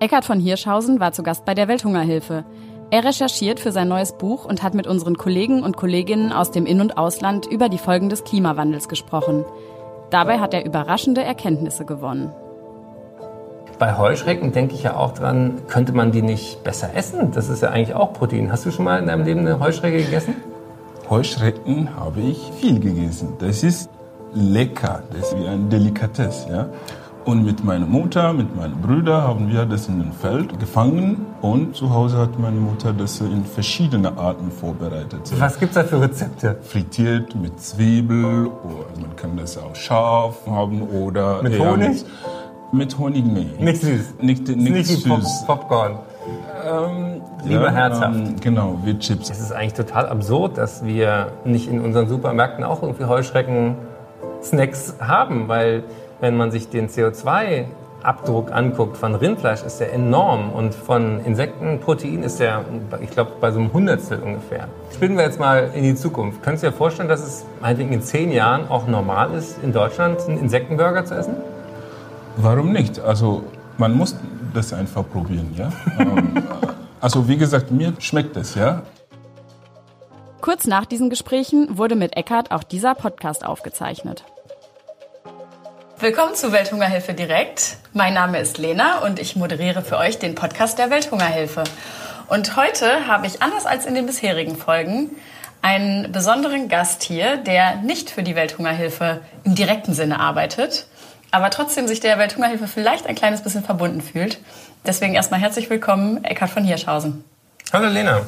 Eckhard von Hirschhausen war zu Gast bei der Welthungerhilfe. Er recherchiert für sein neues Buch und hat mit unseren Kollegen und Kolleginnen aus dem In- und Ausland über die Folgen des Klimawandels gesprochen. Dabei hat er überraschende Erkenntnisse gewonnen. Bei Heuschrecken denke ich ja auch dran, könnte man die nicht besser essen? Das ist ja eigentlich auch Protein. Hast du schon mal in deinem Leben eine Heuschrecke gegessen? Heuschrecken habe ich viel gegessen. Das ist lecker, das ist wie ein Delikatesse. Ja? Und mit meiner Mutter, mit meinen Brüdern haben wir das in dem Feld gefangen und zu Hause hat meine Mutter das in verschiedene Arten vorbereitet. Was gibt es da für Rezepte? Frittiert mit Zwiebel oder man kann das auch scharf haben oder... Mit Honig? Mit Honig, nee. Nicht süß? Nicht, nicht, nicht süß. Pop Popcorn? Ähm, Lieber ja, herzhaft. Ähm, genau, wie Chips. Es ist eigentlich total absurd, dass wir nicht in unseren Supermärkten auch irgendwie Heuschrecken-Snacks haben, weil wenn man sich den CO2-Abdruck anguckt von Rindfleisch, ist der enorm und von Insektenprotein ist der, ich glaube, bei so einem Hundertstel ungefähr. Spinnen wir jetzt mal in die Zukunft. Könntest du dir vorstellen, dass es meinetwegen in zehn Jahren auch normal ist, in Deutschland einen Insektenburger zu essen? Warum nicht? Also man muss das einfach probieren, ja. ähm, also wie gesagt, mir schmeckt es, ja. Kurz nach diesen Gesprächen wurde mit Eckart auch dieser Podcast aufgezeichnet. Willkommen zu Welthungerhilfe direkt. Mein Name ist Lena und ich moderiere für euch den Podcast der Welthungerhilfe. Und heute habe ich anders als in den bisherigen Folgen einen besonderen Gast hier, der nicht für die Welthungerhilfe im direkten Sinne arbeitet, aber trotzdem sich der Welthungerhilfe vielleicht ein kleines bisschen verbunden fühlt. Deswegen erstmal herzlich willkommen, Eckhard von Hirschhausen. Hallo Lena.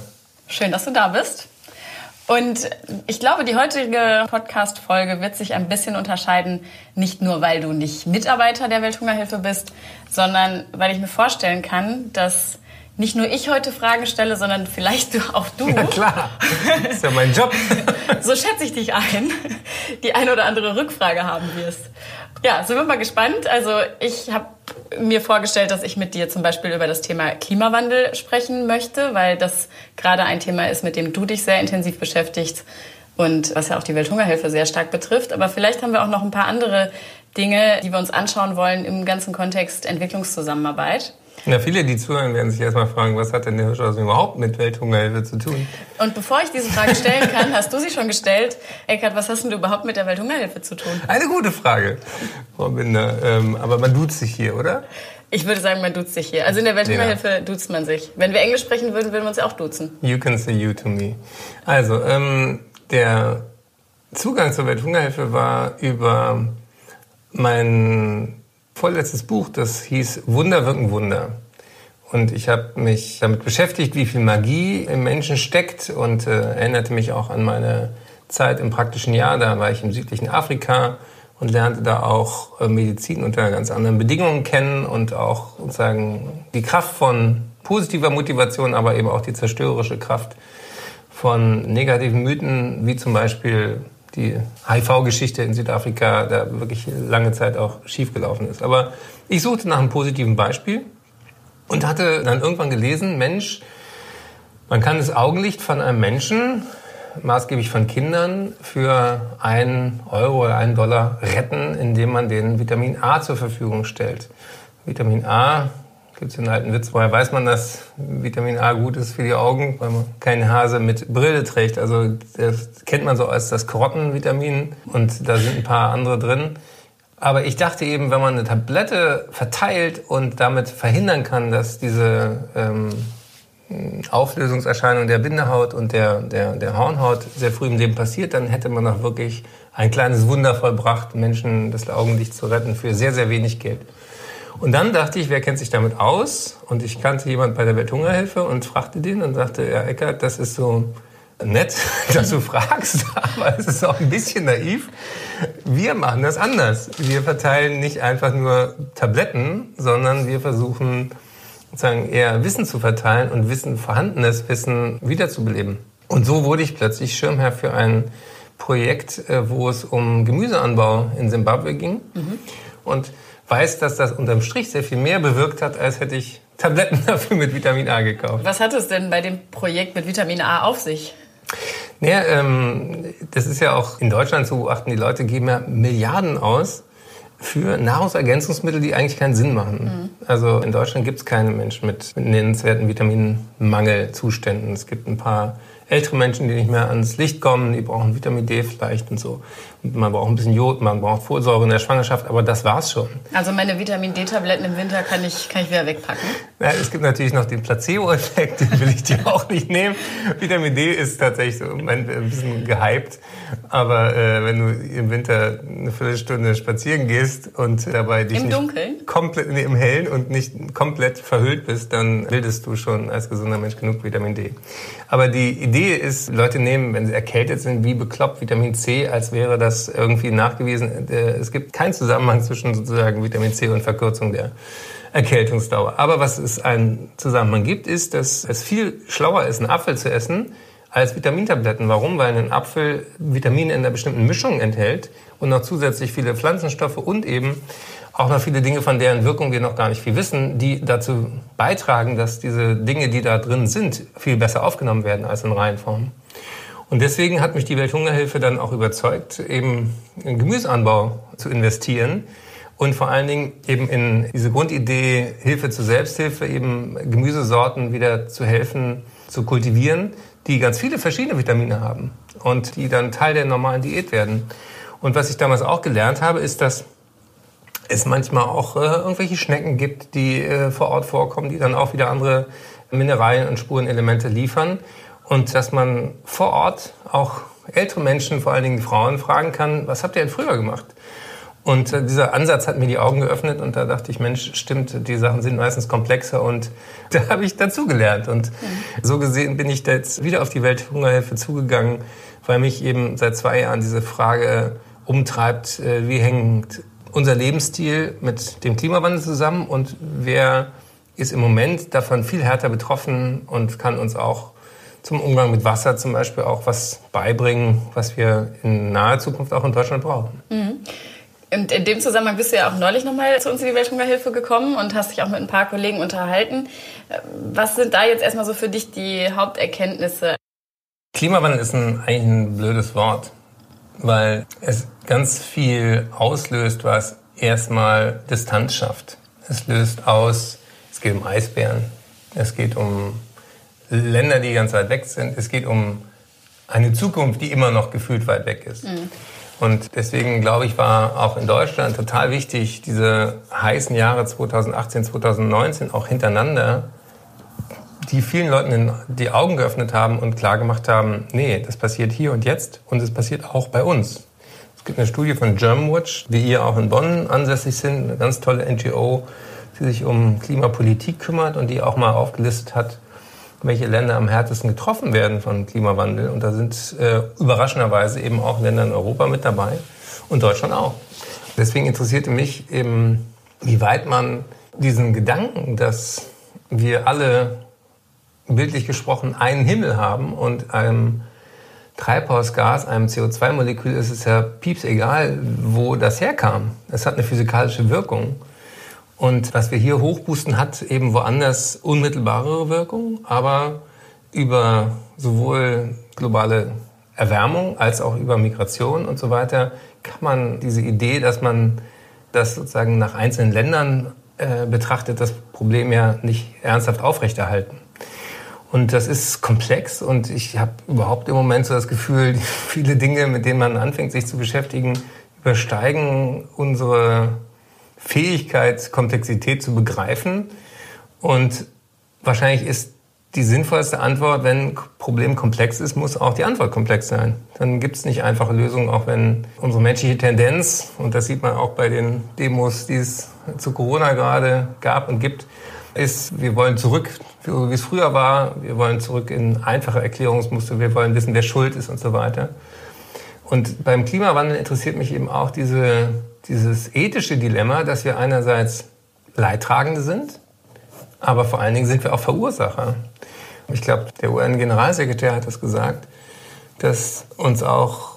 Schön, dass du da bist. Und ich glaube, die heutige Podcast-Folge wird sich ein bisschen unterscheiden, nicht nur, weil du nicht Mitarbeiter der Welthungerhilfe bist, sondern weil ich mir vorstellen kann, dass nicht nur ich heute Fragen stelle, sondern vielleicht auch du. Ja klar, das ist ja mein Job. so schätze ich dich ein, die eine oder andere Rückfrage haben wirst. Ja, sind wir mal gespannt. Also ich habe mir vorgestellt, dass ich mit dir zum Beispiel über das Thema Klimawandel sprechen möchte, weil das gerade ein Thema ist, mit dem du dich sehr intensiv beschäftigst und was ja auch die Welthungerhilfe sehr stark betrifft. Aber vielleicht haben wir auch noch ein paar andere Dinge, die wir uns anschauen wollen im ganzen Kontext Entwicklungszusammenarbeit. Na, viele, die zuhören, werden sich erstmal fragen, was hat denn der Hirschhausen überhaupt mit Welthungerhilfe zu tun? Und bevor ich diese Frage stellen kann, hast du sie schon gestellt. Eckart, was hast denn du überhaupt mit der Welthungerhilfe zu tun? Eine gute Frage, Frau Binder. Ähm, aber man duzt sich hier, oder? Ich würde sagen, man duzt sich hier. Also in der Welthungerhilfe ja. duzt man sich. Wenn wir Englisch sprechen würden, würden wir uns auch duzen. You can say you to me. Also, ähm, der Zugang zur Welthungerhilfe war über mein vorletztes Buch, das hieß Wunder wirken Wunder. Und ich habe mich damit beschäftigt, wie viel Magie im Menschen steckt und äh, erinnerte mich auch an meine Zeit im praktischen Jahr. Da war ich im südlichen Afrika und lernte da auch äh, Medizin unter ganz anderen Bedingungen kennen und auch sozusagen die Kraft von positiver Motivation, aber eben auch die zerstörerische Kraft von negativen Mythen, wie zum Beispiel die HIV-Geschichte in Südafrika da wirklich lange Zeit auch schiefgelaufen ist. Aber ich suchte nach einem positiven Beispiel und hatte dann irgendwann gelesen, Mensch, man kann das Augenlicht von einem Menschen, maßgeblich von Kindern, für einen Euro oder einen Dollar retten, indem man den Vitamin A zur Verfügung stellt. Vitamin A gibt es den alten Witz, woher weiß man, dass Vitamin A gut ist für die Augen, weil man keine Hase mit Brille trägt. Also das kennt man so als das Karottenvitamin und da sind ein paar andere drin. Aber ich dachte eben, wenn man eine Tablette verteilt und damit verhindern kann, dass diese ähm, Auflösungserscheinung der Bindehaut und der, der, der Hornhaut sehr früh im Leben passiert, dann hätte man auch wirklich ein kleines Wunder vollbracht, Menschen das Augenlicht zu retten für sehr, sehr wenig Geld. Und dann dachte ich, wer kennt sich damit aus? Und ich kannte jemand bei der Welthungerhilfe und fragte den und sagte, ja, Eckert, das ist so nett, dass du fragst, aber es ist auch ein bisschen naiv. Wir machen das anders. Wir verteilen nicht einfach nur Tabletten, sondern wir versuchen sozusagen eher Wissen zu verteilen und Wissen, vorhandenes Wissen wiederzubeleben. Und so wurde ich plötzlich Schirmherr für ein Projekt, äh, wo es um Gemüseanbau in Simbabwe ging. Mhm. Und weiß, dass das unterm Strich sehr viel mehr bewirkt hat, als hätte ich Tabletten dafür mit Vitamin A gekauft. Was hat es denn bei dem Projekt mit Vitamin A auf sich? Naja, ähm, das ist ja auch in Deutschland zu beobachten, die Leute geben ja Milliarden aus für Nahrungsergänzungsmittel, die eigentlich keinen Sinn machen. Mhm. Also in Deutschland gibt es keine Menschen mit nennenswerten Vitaminmangelzuständen. Es gibt ein paar ältere Menschen, die nicht mehr ans Licht kommen, die brauchen Vitamin D vielleicht und so. Man braucht ein bisschen Jod, man braucht Folsäure in der Schwangerschaft, aber das war's schon. Also meine Vitamin D-Tabletten im Winter kann ich, kann ich wieder wegpacken? Ja, es gibt natürlich noch den Placebo-Effekt, den will ich dir auch nicht nehmen. Vitamin D ist tatsächlich so ein bisschen gehypt, aber äh, wenn du im Winter eine Viertelstunde spazieren gehst und dabei dich Im nicht Dunkeln? komplett nee, im Hellen und nicht komplett verhüllt bist, dann bildest du schon als gesunder Mensch genug Vitamin D. Aber die Idee ist, Leute nehmen, wenn sie erkältet sind, wie bekloppt Vitamin C, als wäre das irgendwie nachgewiesen. Äh, es gibt keinen Zusammenhang zwischen sozusagen Vitamin C und Verkürzung der Erkältungsdauer. Aber was es einen Zusammenhang gibt, ist, dass es viel schlauer ist, einen Apfel zu essen, als Vitamintabletten. Warum? Weil ein Apfel Vitamine in einer bestimmten Mischung enthält und noch zusätzlich viele Pflanzenstoffe und eben auch noch viele Dinge, von deren Wirkung wir noch gar nicht viel wissen, die dazu beitragen, dass diese Dinge, die da drin sind, viel besser aufgenommen werden als in Reihenform. Und deswegen hat mich die Welthungerhilfe dann auch überzeugt, eben in Gemüseanbau zu investieren und vor allen Dingen eben in diese Grundidee Hilfe zur Selbsthilfe, eben Gemüsesorten wieder zu helfen, zu kultivieren, die ganz viele verschiedene Vitamine haben und die dann Teil der normalen Diät werden. Und was ich damals auch gelernt habe, ist, dass es manchmal auch äh, irgendwelche Schnecken gibt, die äh, vor Ort vorkommen, die dann auch wieder andere Mineralien und Spurenelemente liefern. Und dass man vor Ort auch ältere Menschen, vor allen Dingen Frauen, fragen kann, was habt ihr denn früher gemacht? Und äh, dieser Ansatz hat mir die Augen geöffnet und da dachte ich, Mensch, stimmt, die Sachen sind meistens komplexer und da habe ich dazugelernt. Und mhm. so gesehen bin ich da jetzt wieder auf die Welthungerhilfe zugegangen, weil mich eben seit zwei Jahren diese Frage umtreibt, äh, wie hängt unser Lebensstil mit dem Klimawandel zusammen und wer ist im Moment davon viel härter betroffen und kann uns auch zum Umgang mit Wasser zum Beispiel auch was beibringen, was wir in naher Zukunft auch in Deutschland brauchen. Mhm. Und in dem Zusammenhang bist du ja auch neulich nochmal zu uns in die Welthungerhilfe gekommen und hast dich auch mit ein paar Kollegen unterhalten. Was sind da jetzt erstmal so für dich die Haupterkenntnisse? Klimawandel ist ein, eigentlich ein blödes Wort weil es ganz viel auslöst, was erstmal Distanz schafft. Es löst aus, es geht um Eisbären, es geht um Länder, die ganz weit weg sind, es geht um eine Zukunft, die immer noch gefühlt weit weg ist. Mhm. Und deswegen, glaube ich, war auch in Deutschland total wichtig, diese heißen Jahre 2018, 2019 auch hintereinander die vielen Leuten die Augen geöffnet haben und klar gemacht haben, nee, das passiert hier und jetzt und es passiert auch bei uns. Es gibt eine Studie von Germanwatch, die hier auch in Bonn ansässig sind, eine ganz tolle NGO, die sich um Klimapolitik kümmert und die auch mal aufgelistet hat, welche Länder am härtesten getroffen werden von Klimawandel. Und da sind äh, überraschenderweise eben auch Länder in Europa mit dabei und Deutschland auch. Deswegen interessierte mich eben, wie weit man diesen Gedanken, dass wir alle bildlich gesprochen einen Himmel haben und einem Treibhausgas, einem CO2-Molekül ist es ja pieps egal, wo das herkam. Es hat eine physikalische Wirkung. Und was wir hier hochboosten, hat eben woanders unmittelbarere Wirkung, aber über sowohl globale Erwärmung als auch über Migration und so weiter kann man diese Idee, dass man das sozusagen nach einzelnen Ländern äh, betrachtet, das Problem ja nicht ernsthaft aufrechterhalten. Und das ist komplex und ich habe überhaupt im Moment so das Gefühl, viele Dinge, mit denen man anfängt, sich zu beschäftigen, übersteigen unsere Fähigkeit, Komplexität zu begreifen. Und wahrscheinlich ist die sinnvollste Antwort, wenn ein Problem komplex ist, muss auch die Antwort komplex sein. Dann gibt es nicht einfache Lösungen, auch wenn unsere menschliche Tendenz, und das sieht man auch bei den Demos, die es zu Corona gerade gab und gibt, ist, wir wollen zurück, wie es früher war. Wir wollen zurück in einfache Erklärungsmuster. Wir wollen wissen, wer schuld ist und so weiter. Und beim Klimawandel interessiert mich eben auch diese, dieses ethische Dilemma, dass wir einerseits Leidtragende sind, aber vor allen Dingen sind wir auch Verursacher. Ich glaube, der UN-Generalsekretär hat das gesagt, dass uns auch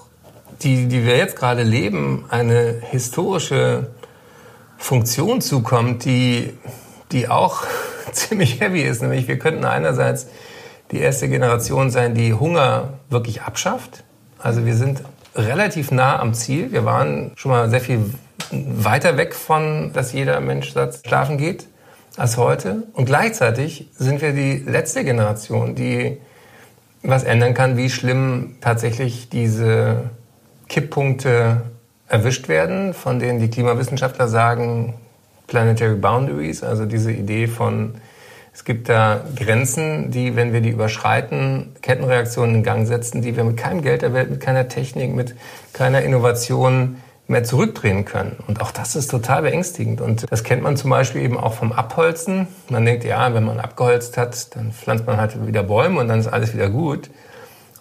die, die wir jetzt gerade leben, eine historische Funktion zukommt, die die auch ziemlich heavy ist. Nämlich wir könnten einerseits die erste Generation sein, die Hunger wirklich abschafft. Also wir sind relativ nah am Ziel. Wir waren schon mal sehr viel weiter weg von, dass jeder Mensch schlafen geht als heute. Und gleichzeitig sind wir die letzte Generation, die was ändern kann, wie schlimm tatsächlich diese Kipppunkte erwischt werden, von denen die Klimawissenschaftler sagen, Planetary Boundaries, also diese Idee von, es gibt da Grenzen, die, wenn wir die überschreiten, Kettenreaktionen in Gang setzen, die wir mit keinem Geld der Welt, mit keiner Technik, mit keiner Innovation mehr zurückdrehen können. Und auch das ist total beängstigend. Und das kennt man zum Beispiel eben auch vom Abholzen. Man denkt, ja, wenn man abgeholzt hat, dann pflanzt man halt wieder Bäume und dann ist alles wieder gut.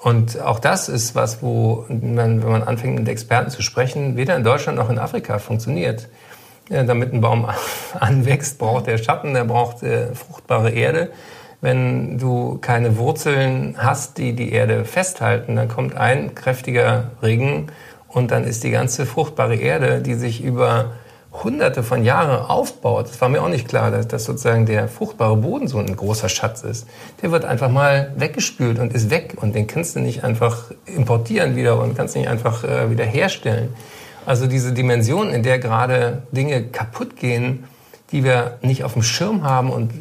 Und auch das ist was, wo man, wenn man anfängt mit Experten zu sprechen, weder in Deutschland noch in Afrika funktioniert. Ja, damit ein Baum anwächst, braucht er Schatten, er braucht äh, fruchtbare Erde. Wenn du keine Wurzeln hast, die die Erde festhalten, dann kommt ein kräftiger Regen und dann ist die ganze fruchtbare Erde, die sich über hunderte von Jahren aufbaut, das war mir auch nicht klar, dass, dass sozusagen der fruchtbare Boden so ein großer Schatz ist, der wird einfach mal weggespült und ist weg und den kannst du nicht einfach importieren wieder und kannst nicht einfach äh, wieder herstellen. Also diese Dimension, in der gerade Dinge kaputt gehen, die wir nicht auf dem Schirm haben und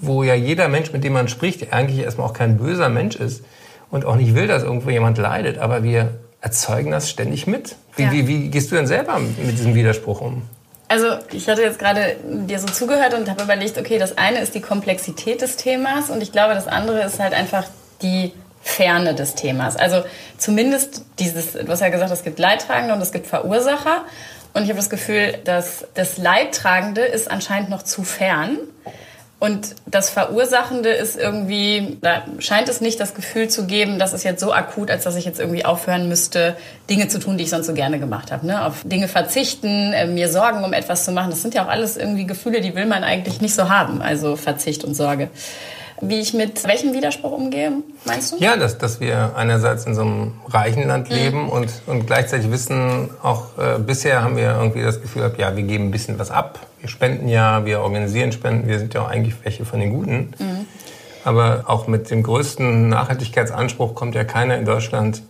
wo ja jeder Mensch, mit dem man spricht, eigentlich erstmal auch kein böser Mensch ist und auch nicht will, dass irgendwo jemand leidet, aber wir erzeugen das ständig mit. Wie, ja. wie, wie gehst du denn selber mit diesem Widerspruch um? Also ich hatte jetzt gerade dir so zugehört und habe überlegt, okay, das eine ist die Komplexität des Themas und ich glaube, das andere ist halt einfach die Ferne des Themas. Also zumindest dieses, du hast ja gesagt, es gibt Leidtragende und es gibt Verursacher. Und ich habe das Gefühl, dass das Leidtragende ist anscheinend noch zu fern. Und das Verursachende ist irgendwie, da scheint es nicht das Gefühl zu geben, dass es jetzt so akut, als dass ich jetzt irgendwie aufhören müsste, Dinge zu tun, die ich sonst so gerne gemacht habe. Ne? Auf Dinge verzichten, äh, mir Sorgen um etwas zu machen. Das sind ja auch alles irgendwie Gefühle, die will man eigentlich nicht so haben. Also Verzicht und Sorge. Wie ich mit welchem Widerspruch umgehe, meinst du? Ja, dass, dass wir einerseits in so einem reichen Land mhm. leben mhm. und, und gleichzeitig wissen, auch äh, bisher haben wir irgendwie das Gefühl gehabt, ja, wir geben ein bisschen was ab. Wir spenden ja, wir organisieren Spenden, wir sind ja auch eigentlich welche von den Guten. Mhm. Aber auch mit dem größten Nachhaltigkeitsanspruch kommt ja keiner in Deutschland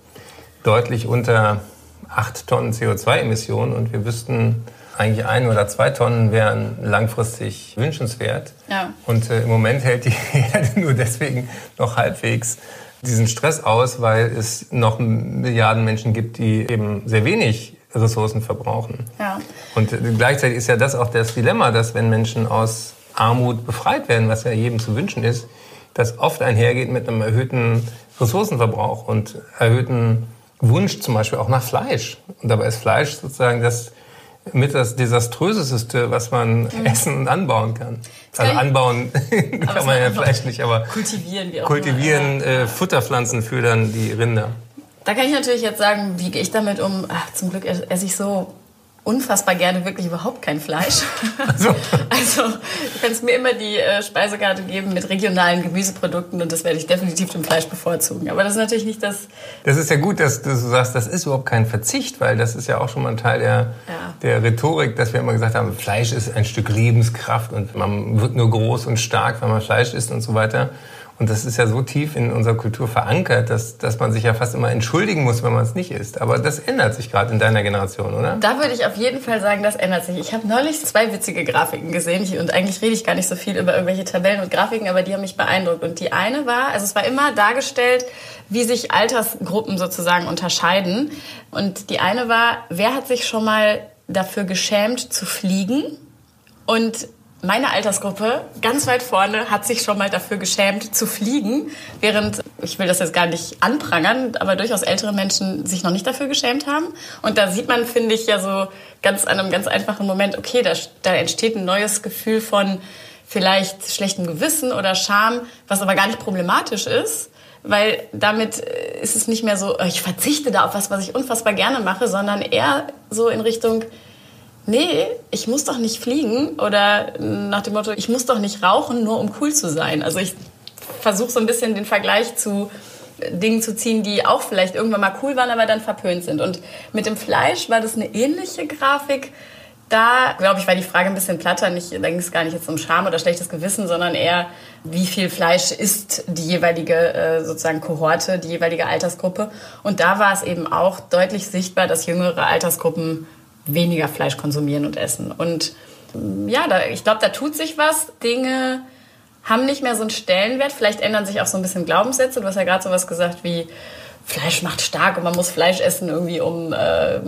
deutlich unter 8 Tonnen CO2-Emissionen und wir wüssten, eigentlich ein oder zwei Tonnen wären langfristig wünschenswert. Ja. Und äh, im Moment hält die Erde nur deswegen noch halbwegs diesen Stress aus, weil es noch Milliarden Menschen gibt, die eben sehr wenig Ressourcen verbrauchen. Ja. Und äh, gleichzeitig ist ja das auch das Dilemma, dass wenn Menschen aus Armut befreit werden, was ja jedem zu wünschen ist, das oft einhergeht mit einem erhöhten Ressourcenverbrauch und erhöhten Wunsch zum Beispiel auch nach Fleisch. Und dabei ist Fleisch sozusagen das mit das Desaströseste, was man mhm. essen und anbauen kann. Also anbauen kann man ja vielleicht nicht, aber kultivieren, wie auch kultivieren äh, Futterpflanzen für dann die Rinder. Da kann ich natürlich jetzt sagen, wie gehe ich damit um? Ach, zum Glück esse ich so unfassbar gerne wirklich überhaupt kein Fleisch. Also, also du kannst mir immer die äh, Speisekarte geben mit regionalen Gemüseprodukten und das werde ich definitiv dem Fleisch bevorzugen. Aber das ist natürlich nicht das. Das ist ja gut, dass du sagst, das ist überhaupt kein Verzicht, weil das ist ja auch schon mal ein Teil der, ja. der Rhetorik, dass wir immer gesagt haben, Fleisch ist ein Stück Lebenskraft und man wird nur groß und stark, wenn man Fleisch isst und so weiter. Und das ist ja so tief in unserer Kultur verankert, dass, dass man sich ja fast immer entschuldigen muss, wenn man es nicht isst. Aber das ändert sich gerade in deiner Generation, oder? Da würde ich auf jeden Fall sagen, das ändert sich. Ich habe neulich zwei witzige Grafiken gesehen und eigentlich rede ich gar nicht so viel über irgendwelche Tabellen und Grafiken, aber die haben mich beeindruckt. Und die eine war, also es war immer dargestellt, wie sich Altersgruppen sozusagen unterscheiden. Und die eine war, wer hat sich schon mal dafür geschämt zu fliegen? Und meine Altersgruppe ganz weit vorne hat sich schon mal dafür geschämt zu fliegen, während ich will das jetzt gar nicht anprangern, aber durchaus ältere Menschen sich noch nicht dafür geschämt haben. Und da sieht man, finde ich, ja so ganz an einem ganz einfachen Moment, okay, da, da entsteht ein neues Gefühl von vielleicht schlechtem Gewissen oder Scham, was aber gar nicht problematisch ist. Weil damit ist es nicht mehr so, ich verzichte da auf was, was ich unfassbar gerne mache, sondern eher so in Richtung, nee, ich muss doch nicht fliegen oder nach dem Motto, ich muss doch nicht rauchen, nur um cool zu sein. Also ich versuche so ein bisschen den Vergleich zu Dingen zu ziehen, die auch vielleicht irgendwann mal cool waren, aber dann verpönt sind. Und mit dem Fleisch war das eine ähnliche Grafik. Da, glaube ich, war die Frage ein bisschen platter. Nicht, da ging es gar nicht jetzt um Scham oder schlechtes Gewissen, sondern eher, wie viel Fleisch isst die jeweilige äh, sozusagen Kohorte, die jeweilige Altersgruppe. Und da war es eben auch deutlich sichtbar, dass jüngere Altersgruppen weniger Fleisch konsumieren und essen. Und mm, ja, da, ich glaube, da tut sich was. Dinge haben nicht mehr so einen Stellenwert. Vielleicht ändern sich auch so ein bisschen Glaubenssätze. Du hast ja gerade sowas gesagt wie, Fleisch macht stark und man muss Fleisch essen, irgendwie, um äh,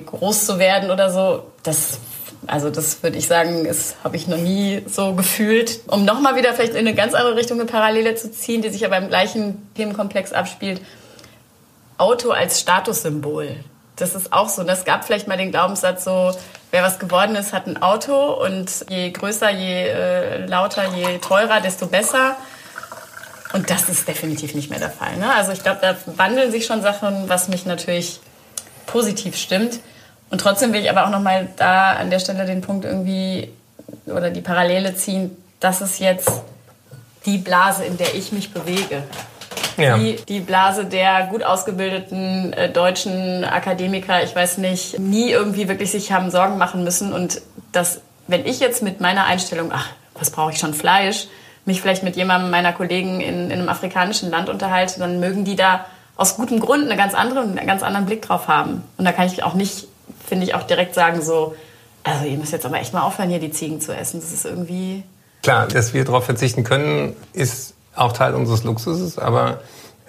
groß zu werden oder so. Das, also das würde ich sagen, das habe ich noch nie so gefühlt. Um nochmal wieder vielleicht in eine ganz andere Richtung eine Parallele zu ziehen, die sich aber im gleichen Themenkomplex abspielt. Auto als Statussymbol. Das ist auch so. Es gab vielleicht mal den Glaubenssatz so, wer was geworden ist, hat ein Auto und je größer, je äh, lauter, je teurer, desto besser. Und das ist definitiv nicht mehr der Fall. Ne? Also ich glaube, da wandeln sich schon Sachen, was mich natürlich positiv stimmt. Und trotzdem will ich aber auch nochmal da an der Stelle den Punkt irgendwie oder die Parallele ziehen, das ist jetzt die Blase, in der ich mich bewege. Ja. Die, die Blase der gut ausgebildeten äh, deutschen Akademiker, ich weiß nicht, nie irgendwie wirklich sich haben Sorgen machen müssen. Und das, wenn ich jetzt mit meiner Einstellung, ach, was brauche ich schon Fleisch, mich vielleicht mit jemandem meiner Kollegen in, in einem afrikanischen Land unterhalte, dann mögen die da aus gutem Grund eine ganz andere, einen ganz anderen Blick drauf haben. Und da kann ich auch nicht, finde ich, auch direkt sagen, so, also ihr müsst jetzt aber echt mal aufhören, hier die Ziegen zu essen. Das ist irgendwie. Klar, dass wir darauf verzichten können, ist auch Teil unseres Luxuses, aber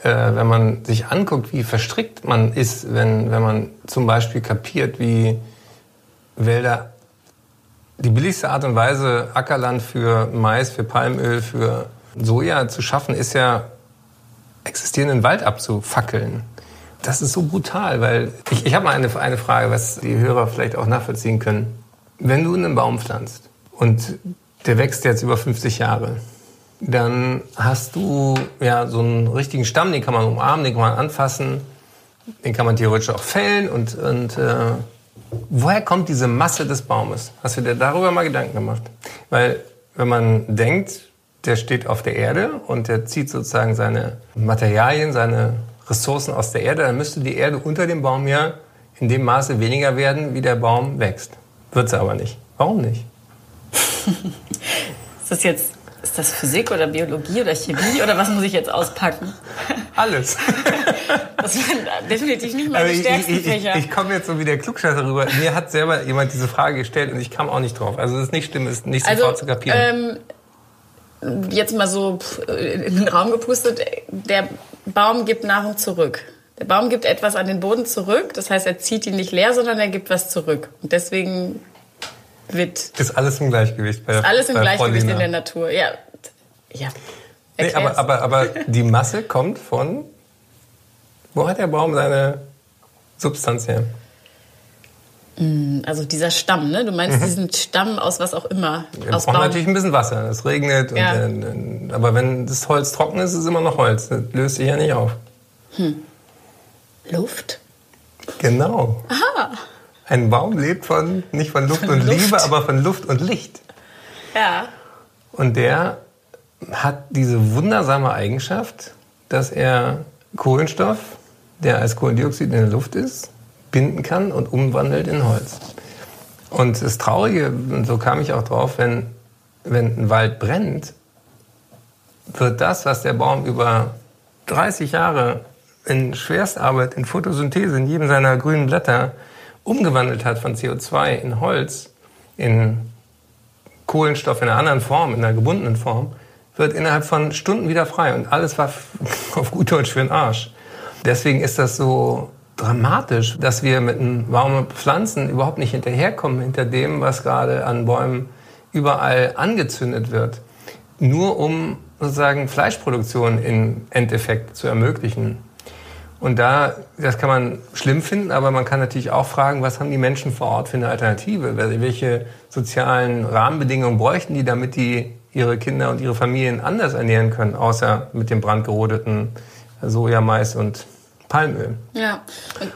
äh, wenn man sich anguckt, wie verstrickt man ist, wenn, wenn man zum Beispiel kapiert, wie Wälder die billigste Art und Weise, Ackerland für Mais, für Palmöl, für Soja zu schaffen, ist ja, existierenden Wald abzufackeln. Das ist so brutal, weil ich, ich habe mal eine, eine Frage, was die Hörer vielleicht auch nachvollziehen können. Wenn du einen Baum pflanzt und der wächst jetzt über 50 Jahre, dann hast du ja so einen richtigen Stamm, den kann man umarmen, den kann man anfassen, den kann man theoretisch auch fällen und, und äh, Woher kommt diese Masse des Baumes? Hast du dir darüber mal Gedanken gemacht? Weil wenn man denkt, der steht auf der Erde und der zieht sozusagen seine Materialien, seine Ressourcen aus der Erde, dann müsste die Erde unter dem Baum ja in dem Maße weniger werden, wie der Baum wächst. Wird sie aber nicht. Warum nicht? ist das jetzt ist das Physik oder Biologie oder Chemie oder was muss ich jetzt auspacken? Alles. Das waren definitiv nicht meine stärksten ich, Fächer. Ich, ich komme jetzt so wie der Klugscheißer rüber. Mir hat selber jemand diese Frage gestellt und ich kam auch nicht drauf. Also es ist nicht schlimm, es ist nicht also, sofort zu kapieren. Ähm, jetzt mal so in den Raum gepustet, der Baum gibt Nahrung zurück. Der Baum gibt etwas an den Boden zurück. Das heißt, er zieht ihn nicht leer, sondern er gibt was zurück. Und deswegen wird. Ist alles im Gleichgewicht bei Ist alles im Gleichgewicht in der Natur, ja. Ja. Nee, aber, aber, aber die Masse kommt von. Wo hat der Baum seine Substanz her? Mm, also dieser Stamm, ne? Du meinst mhm. diesen Stamm aus was auch immer. Er braucht natürlich ein bisschen Wasser. Es regnet. Ja. Und, aber wenn das Holz trocken ist, ist es immer noch Holz. Das löst sich ja nicht auf. Hm. Luft? Genau. Aha. Ein Baum lebt von, nicht von Luft von und Luft. Liebe, aber von Luft und Licht. Ja. Und der hat diese wundersame Eigenschaft, dass er Kohlenstoff, der als Kohlendioxid in der Luft ist, binden kann und umwandelt in Holz. Und das Traurige, und so kam ich auch drauf, wenn, wenn ein Wald brennt, wird das, was der Baum über 30 Jahre in Schwerstarbeit, in Photosynthese, in jedem seiner grünen Blätter umgewandelt hat von CO2 in Holz, in Kohlenstoff in einer anderen Form, in einer gebundenen Form, wird innerhalb von Stunden wieder frei. Und alles war auf gut Deutsch für den Arsch. Deswegen ist das so dramatisch, dass wir mit einem warmen Pflanzen überhaupt nicht hinterherkommen hinter dem, was gerade an Bäumen überall angezündet wird. Nur um sozusagen Fleischproduktion im Endeffekt zu ermöglichen. Und da, das kann man schlimm finden, aber man kann natürlich auch fragen, was haben die Menschen vor Ort für eine Alternative? Welche sozialen Rahmenbedingungen bräuchten die, damit die ihre Kinder und ihre Familien anders ernähren können, außer mit dem brandgerodeten Soja, Mais und Palmöl. Ja.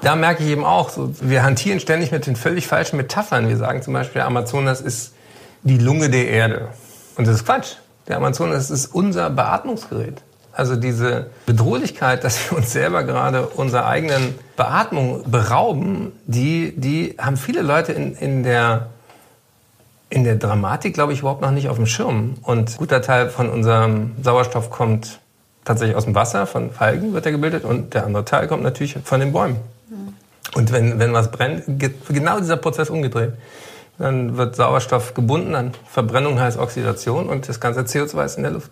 da merke ich eben auch, so, wir hantieren ständig mit den völlig falschen Metaphern. Wir sagen zum Beispiel, der Amazonas ist die Lunge der Erde. Und das ist Quatsch. Der Amazonas ist unser Beatmungsgerät. Also diese Bedrohlichkeit, dass wir uns selber gerade unserer eigenen Beatmung berauben, die, die haben viele Leute in, in, der, in der Dramatik, glaube ich, überhaupt noch nicht auf dem Schirm. Und ein guter Teil von unserem Sauerstoff kommt tatsächlich aus dem Wasser, von Algen wird er gebildet und der andere Teil kommt natürlich von den Bäumen. Und wenn, wenn was brennt, genau dieser Prozess umgedreht. Dann wird Sauerstoff gebunden an Verbrennung heißt Oxidation und das ganze CO2 ist in der Luft.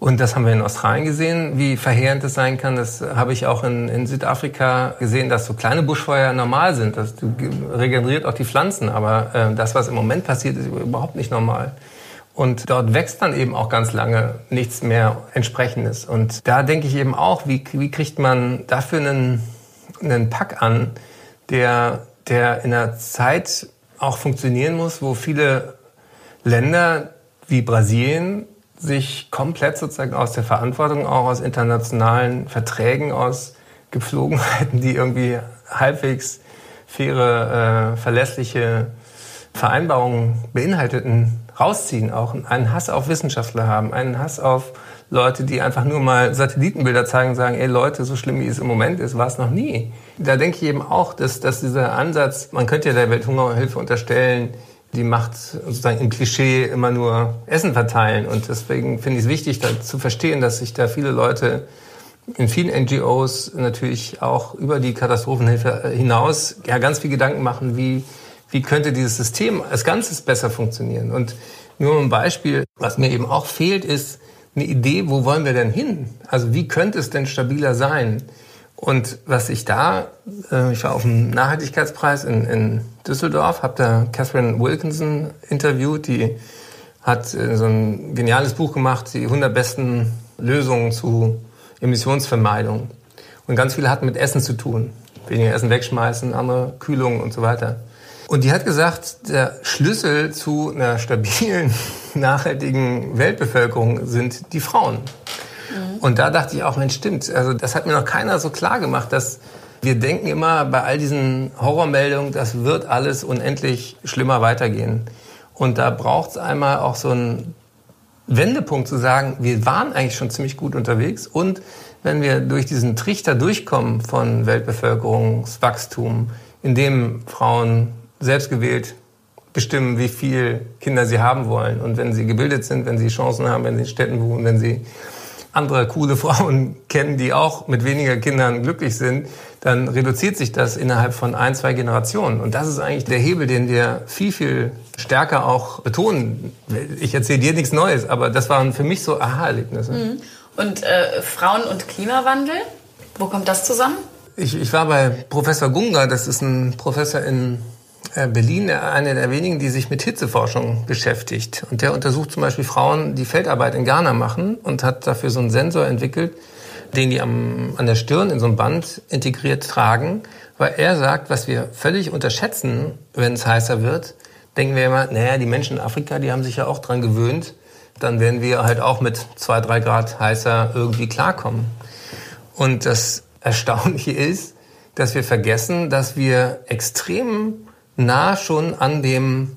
Und das haben wir in Australien gesehen, wie verheerend es sein kann. Das habe ich auch in, in Südafrika gesehen, dass so kleine Buschfeuer normal sind. Das regeneriert auch die Pflanzen. Aber äh, das, was im Moment passiert, ist überhaupt nicht normal. Und dort wächst dann eben auch ganz lange nichts mehr entsprechendes. Und da denke ich eben auch, wie, wie kriegt man dafür einen, einen Pack an, der, der in einer Zeit auch funktionieren muss, wo viele Länder wie Brasilien sich komplett sozusagen aus der Verantwortung, auch aus internationalen Verträgen, aus Gepflogenheiten, die irgendwie halbwegs faire, äh, verlässliche Vereinbarungen beinhalteten, rausziehen. Auch einen Hass auf Wissenschaftler haben, einen Hass auf Leute, die einfach nur mal Satellitenbilder zeigen und sagen, ey Leute, so schlimm wie es im Moment ist, war es noch nie. Da denke ich eben auch, dass, dass dieser Ansatz, man könnte ja der Welthungerhilfe unterstellen, die macht sozusagen im Klischee immer nur Essen verteilen. Und deswegen finde ich es wichtig, da zu verstehen, dass sich da viele Leute in vielen NGOs natürlich auch über die Katastrophenhilfe hinaus ja ganz viel Gedanken machen, wie, wie könnte dieses System als Ganzes besser funktionieren. Und nur ein Beispiel, was mir eben auch fehlt, ist eine Idee, wo wollen wir denn hin? Also wie könnte es denn stabiler sein? Und was ich da, äh, ich war auf dem Nachhaltigkeitspreis in, in Düsseldorf, habe da Catherine Wilkinson interviewt, die hat äh, so ein geniales Buch gemacht, die 100 besten Lösungen zu Emissionsvermeidung. Und ganz viele hatten mit Essen zu tun. Weniger Essen wegschmeißen, andere Kühlung und so weiter. Und die hat gesagt, der Schlüssel zu einer stabilen, nachhaltigen Weltbevölkerung sind die Frauen. Mhm. Und da dachte ich auch, Mensch, stimmt. Also das hat mir noch keiner so klar gemacht, dass wir denken immer bei all diesen Horrormeldungen, das wird alles unendlich schlimmer weitergehen. Und da braucht es einmal auch so einen Wendepunkt zu sagen, wir waren eigentlich schon ziemlich gut unterwegs. Und wenn wir durch diesen Trichter durchkommen von Weltbevölkerungswachstum, in dem Frauen selbstgewählt bestimmen, wie viel Kinder sie haben wollen. Und wenn sie gebildet sind, wenn sie Chancen haben, wenn sie in Städten wohnen, wenn sie andere coole Frauen kennen, die auch mit weniger Kindern glücklich sind, dann reduziert sich das innerhalb von ein, zwei Generationen. Und das ist eigentlich der Hebel, den wir viel, viel stärker auch betonen. Ich erzähle dir nichts Neues, aber das waren für mich so Aha-Erlebnisse. Mhm. Und äh, Frauen und Klimawandel, wo kommt das zusammen? Ich, ich war bei Professor Gunga, das ist ein Professor in Berlin einer der wenigen, die sich mit Hitzeforschung beschäftigt. Und der untersucht zum Beispiel Frauen, die Feldarbeit in Ghana machen und hat dafür so einen Sensor entwickelt, den die am, an der Stirn in so einem Band integriert tragen. Weil er sagt, was wir völlig unterschätzen, wenn es heißer wird, denken wir immer, naja, die Menschen in Afrika, die haben sich ja auch dran gewöhnt. Dann werden wir halt auch mit zwei, drei Grad heißer irgendwie klarkommen. Und das Erstaunliche ist, dass wir vergessen, dass wir extrem nah schon an dem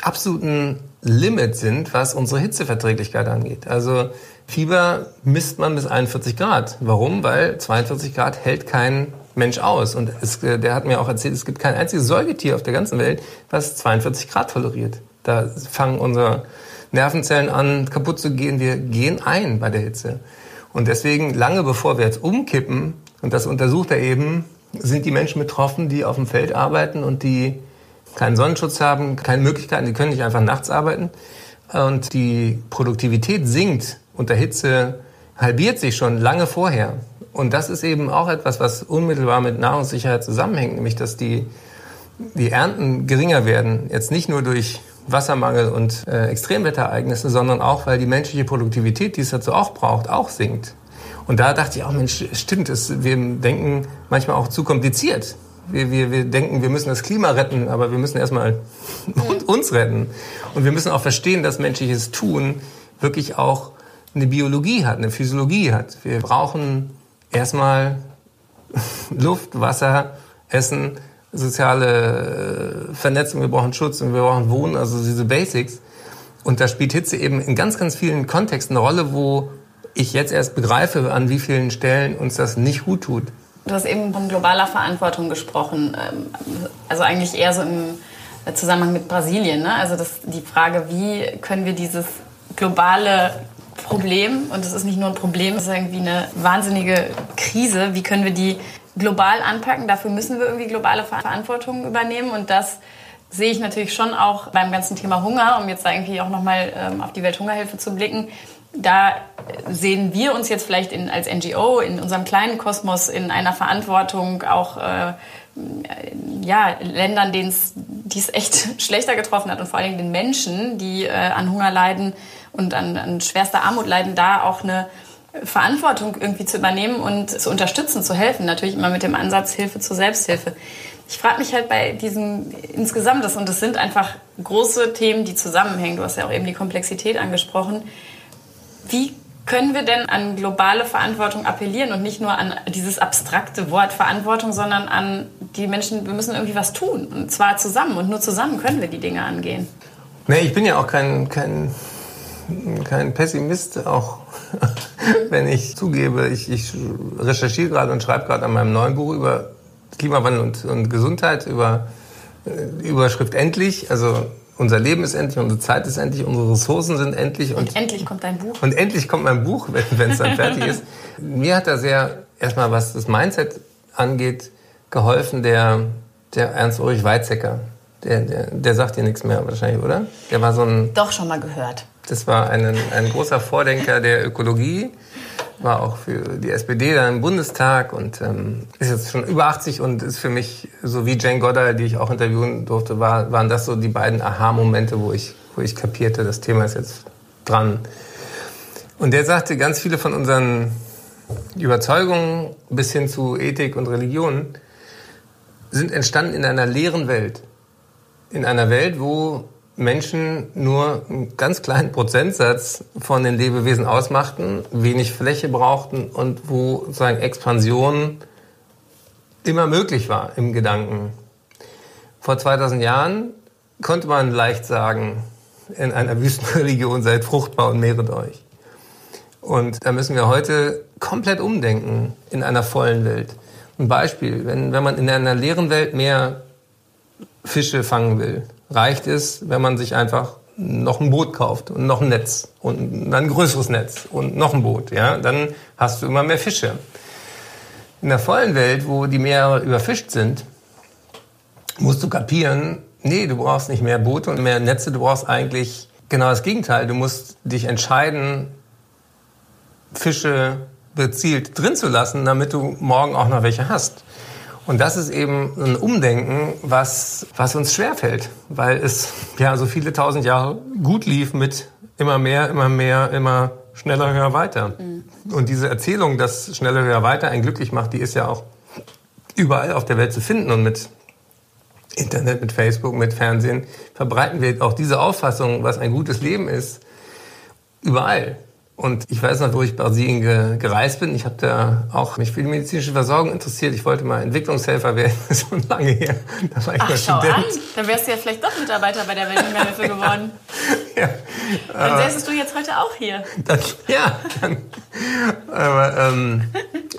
absoluten Limit sind, was unsere Hitzeverträglichkeit angeht. Also Fieber misst man bis 41 Grad. Warum? Weil 42 Grad hält kein Mensch aus. Und es, äh, der hat mir auch erzählt, es gibt kein einziges Säugetier auf der ganzen Welt, was 42 Grad toleriert. Da fangen unsere Nervenzellen an, kaputt zu gehen. Wir gehen ein bei der Hitze. Und deswegen, lange bevor wir jetzt umkippen, und das untersucht er eben, sind die Menschen betroffen, die auf dem Feld arbeiten und die keinen Sonnenschutz haben, keine Möglichkeiten, die können nicht einfach nachts arbeiten. Und die Produktivität sinkt unter Hitze, halbiert sich schon lange vorher. Und das ist eben auch etwas, was unmittelbar mit Nahrungssicherheit zusammenhängt, nämlich dass die, die Ernten geringer werden. Jetzt nicht nur durch Wassermangel und äh, Extremwetterereignisse, sondern auch, weil die menschliche Produktivität, die es dazu auch braucht, auch sinkt. Und da dachte ich auch, Mensch, stimmt, es, wir denken manchmal auch zu kompliziert wir, wir, wir denken, wir müssen das Klima retten, aber wir müssen erstmal uns retten. Und wir müssen auch verstehen, dass menschliches Tun wirklich auch eine Biologie hat, eine Physiologie hat. Wir brauchen erstmal Luft, Wasser, Essen, soziale äh, Vernetzung, wir brauchen Schutz und wir brauchen Wohnen, also diese Basics. Und da spielt Hitze eben in ganz, ganz vielen Kontexten eine Rolle, wo ich jetzt erst begreife, an wie vielen Stellen uns das nicht gut tut. Du hast eben von globaler Verantwortung gesprochen, ähm, also eigentlich eher so im Zusammenhang mit Brasilien. Ne? Also das, die Frage, wie können wir dieses globale Problem, und es ist nicht nur ein Problem, es ist irgendwie eine wahnsinnige Krise, wie können wir die global anpacken. Dafür müssen wir irgendwie globale Verantwortung übernehmen und das sehe ich natürlich schon auch beim ganzen Thema Hunger, um jetzt eigentlich auch nochmal ähm, auf die Welthungerhilfe zu blicken. Da sehen wir uns jetzt vielleicht in, als NGO in unserem kleinen Kosmos in einer Verantwortung, auch äh, ja, Ländern, denen es echt schlechter getroffen hat und vor allem den Menschen, die äh, an Hunger leiden und an, an schwerster Armut leiden, da auch eine Verantwortung irgendwie zu übernehmen und zu unterstützen, zu helfen. Natürlich immer mit dem Ansatz Hilfe zur Selbsthilfe. Ich frage mich halt bei diesem insgesamt, und das sind einfach große Themen, die zusammenhängen. Du hast ja auch eben die Komplexität angesprochen. Wie können wir denn an globale Verantwortung appellieren und nicht nur an dieses abstrakte Wort Verantwortung, sondern an die Menschen, wir müssen irgendwie was tun. Und zwar zusammen. Und nur zusammen können wir die Dinge angehen. Nee, ich bin ja auch kein, kein, kein Pessimist, auch wenn ich zugebe, ich, ich recherchiere gerade und schreibe gerade an meinem neuen Buch über Klimawandel und, und Gesundheit, über äh, Überschrift endlich. Also unser Leben ist endlich, unsere Zeit ist endlich, unsere Ressourcen sind endlich. Und, und endlich kommt dein Buch. Und endlich kommt mein Buch, wenn es dann fertig ist. Mir hat da sehr, erstmal was das Mindset angeht, geholfen, der, der Ernst-Ulrich Weizsäcker. Der, der, der sagt dir nichts mehr wahrscheinlich, oder? Der war so ein... Doch, schon mal gehört. Das war ein, ein großer Vordenker der Ökologie, war auch für die SPD da im Bundestag und ähm, ist jetzt schon über 80 und ist für mich, so wie Jane Goddard, die ich auch interviewen durfte, war, waren das so die beiden Aha-Momente, wo ich, wo ich kapierte, das Thema ist jetzt dran. Und der sagte, ganz viele von unseren Überzeugungen bis hin zu Ethik und Religion sind entstanden in einer leeren Welt. In einer Welt, wo Menschen nur einen ganz kleinen Prozentsatz von den Lebewesen ausmachten, wenig Fläche brauchten und wo sozusagen Expansion immer möglich war im Gedanken. Vor 2000 Jahren konnte man leicht sagen, in einer Wüstenreligion seid fruchtbar und mehret euch. Und da müssen wir heute komplett umdenken in einer vollen Welt. Ein Beispiel, wenn, wenn man in einer leeren Welt mehr Fische fangen will, reicht es, wenn man sich einfach noch ein Boot kauft und noch ein Netz und ein größeres Netz und noch ein Boot, ja, dann hast du immer mehr Fische. In der vollen Welt, wo die Meere überfischt sind, musst du kapieren, nee, du brauchst nicht mehr Boote und mehr Netze, du brauchst eigentlich genau das Gegenteil. Du musst dich entscheiden, Fische bezielt drin zu lassen, damit du morgen auch noch welche hast. Und das ist eben ein Umdenken, was, was uns schwerfällt, weil es ja so viele tausend Jahre gut lief mit immer mehr, immer mehr, immer schneller, höher, weiter. Mhm. Und diese Erzählung, dass schneller, höher, weiter einen glücklich macht, die ist ja auch überall auf der Welt zu finden. Und mit Internet, mit Facebook, mit Fernsehen verbreiten wir auch diese Auffassung, was ein gutes Leben ist, überall. Und ich weiß noch, wo ich Brasilien ge gereist bin. Ich habe da auch mich für die medizinische Versorgung interessiert. Ich wollte mal Entwicklungshelfer werden, so lange her. Da war ich Ach, mal schau Student. an. Dann wärst du ja vielleicht doch Mitarbeiter bei der Welthungerhilfe geworden. ja. Dann säßest du jetzt heute auch hier. Dann, ja, dann, aber ähm,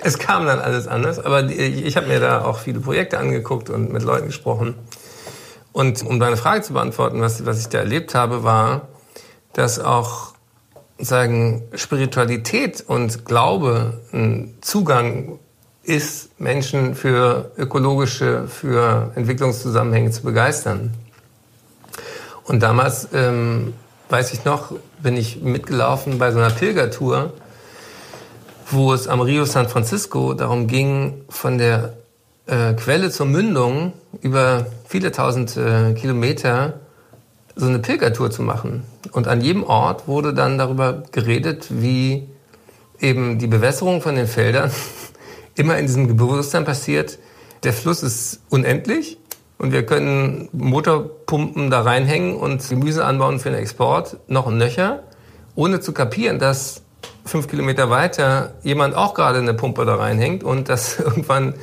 es kam dann alles anders. Aber die, ich habe mir da auch viele Projekte angeguckt und mit Leuten gesprochen. Und um deine Frage zu beantworten, was, was ich da erlebt habe, war, dass auch sagen, Spiritualität und Glaube ein Zugang ist, Menschen für ökologische, für Entwicklungszusammenhänge zu begeistern. Und damals, ähm, weiß ich noch, bin ich mitgelaufen bei so einer Pilgertour, wo es am Rio San Francisco darum ging, von der äh, Quelle zur Mündung über viele tausend äh, Kilometer so eine Pilgertour zu machen. Und an jedem Ort wurde dann darüber geredet, wie eben die Bewässerung von den Feldern immer in diesem Bewusstsein passiert. Der Fluss ist unendlich und wir können Motorpumpen da reinhängen und Gemüse anbauen für den Export, noch ein Nöcher, ohne zu kapieren, dass fünf Kilometer weiter jemand auch gerade eine Pumpe da reinhängt und dass irgendwann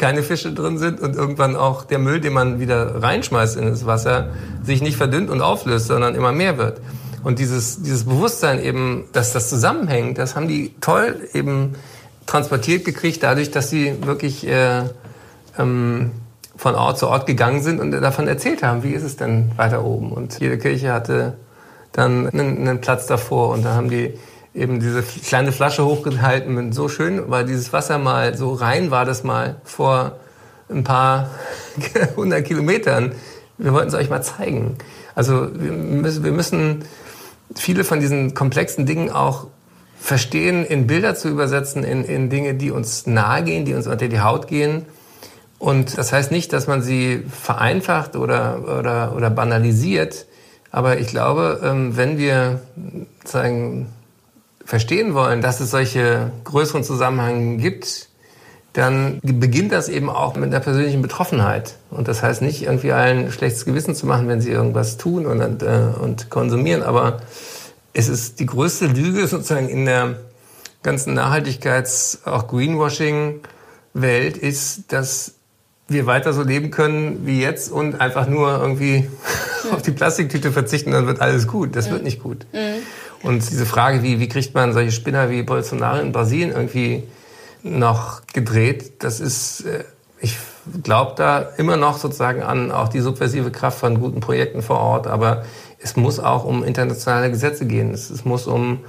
keine Fische drin sind und irgendwann auch der Müll, den man wieder reinschmeißt in das Wasser, sich nicht verdünnt und auflöst, sondern immer mehr wird. Und dieses, dieses Bewusstsein eben, dass das zusammenhängt, das haben die toll eben transportiert gekriegt, dadurch, dass sie wirklich äh, ähm, von Ort zu Ort gegangen sind und davon erzählt haben, wie ist es denn weiter oben. Und jede Kirche hatte dann einen, einen Platz davor und da haben die eben diese kleine Flasche hochgehalten und so schön, weil dieses Wasser mal so rein war das mal vor ein paar hundert Kilometern. Wir wollten es euch mal zeigen. Also wir müssen, wir müssen viele von diesen komplexen Dingen auch verstehen, in Bilder zu übersetzen, in, in Dinge, die uns nahe gehen, die uns unter die Haut gehen. Und das heißt nicht, dass man sie vereinfacht oder, oder, oder banalisiert. Aber ich glaube, ähm, wenn wir sagen, verstehen wollen, dass es solche größeren Zusammenhänge gibt, dann beginnt das eben auch mit der persönlichen Betroffenheit. Und das heißt nicht irgendwie allen schlechtes Gewissen zu machen, wenn sie irgendwas tun und, äh, und konsumieren, aber es ist die größte Lüge sozusagen in der ganzen Nachhaltigkeits-, auch Greenwashing-Welt ist, dass wir weiter so leben können wie jetzt und einfach nur irgendwie auf die Plastiktüte verzichten, dann wird alles gut. Das wird nicht gut. Mhm. Und diese Frage, wie, wie kriegt man solche Spinner wie Bolsonaro in Brasilien irgendwie noch gedreht, das ist, äh, ich glaube da immer noch sozusagen an auch die subversive Kraft von guten Projekten vor Ort, aber es muss auch um internationale Gesetze gehen. Es, es muss um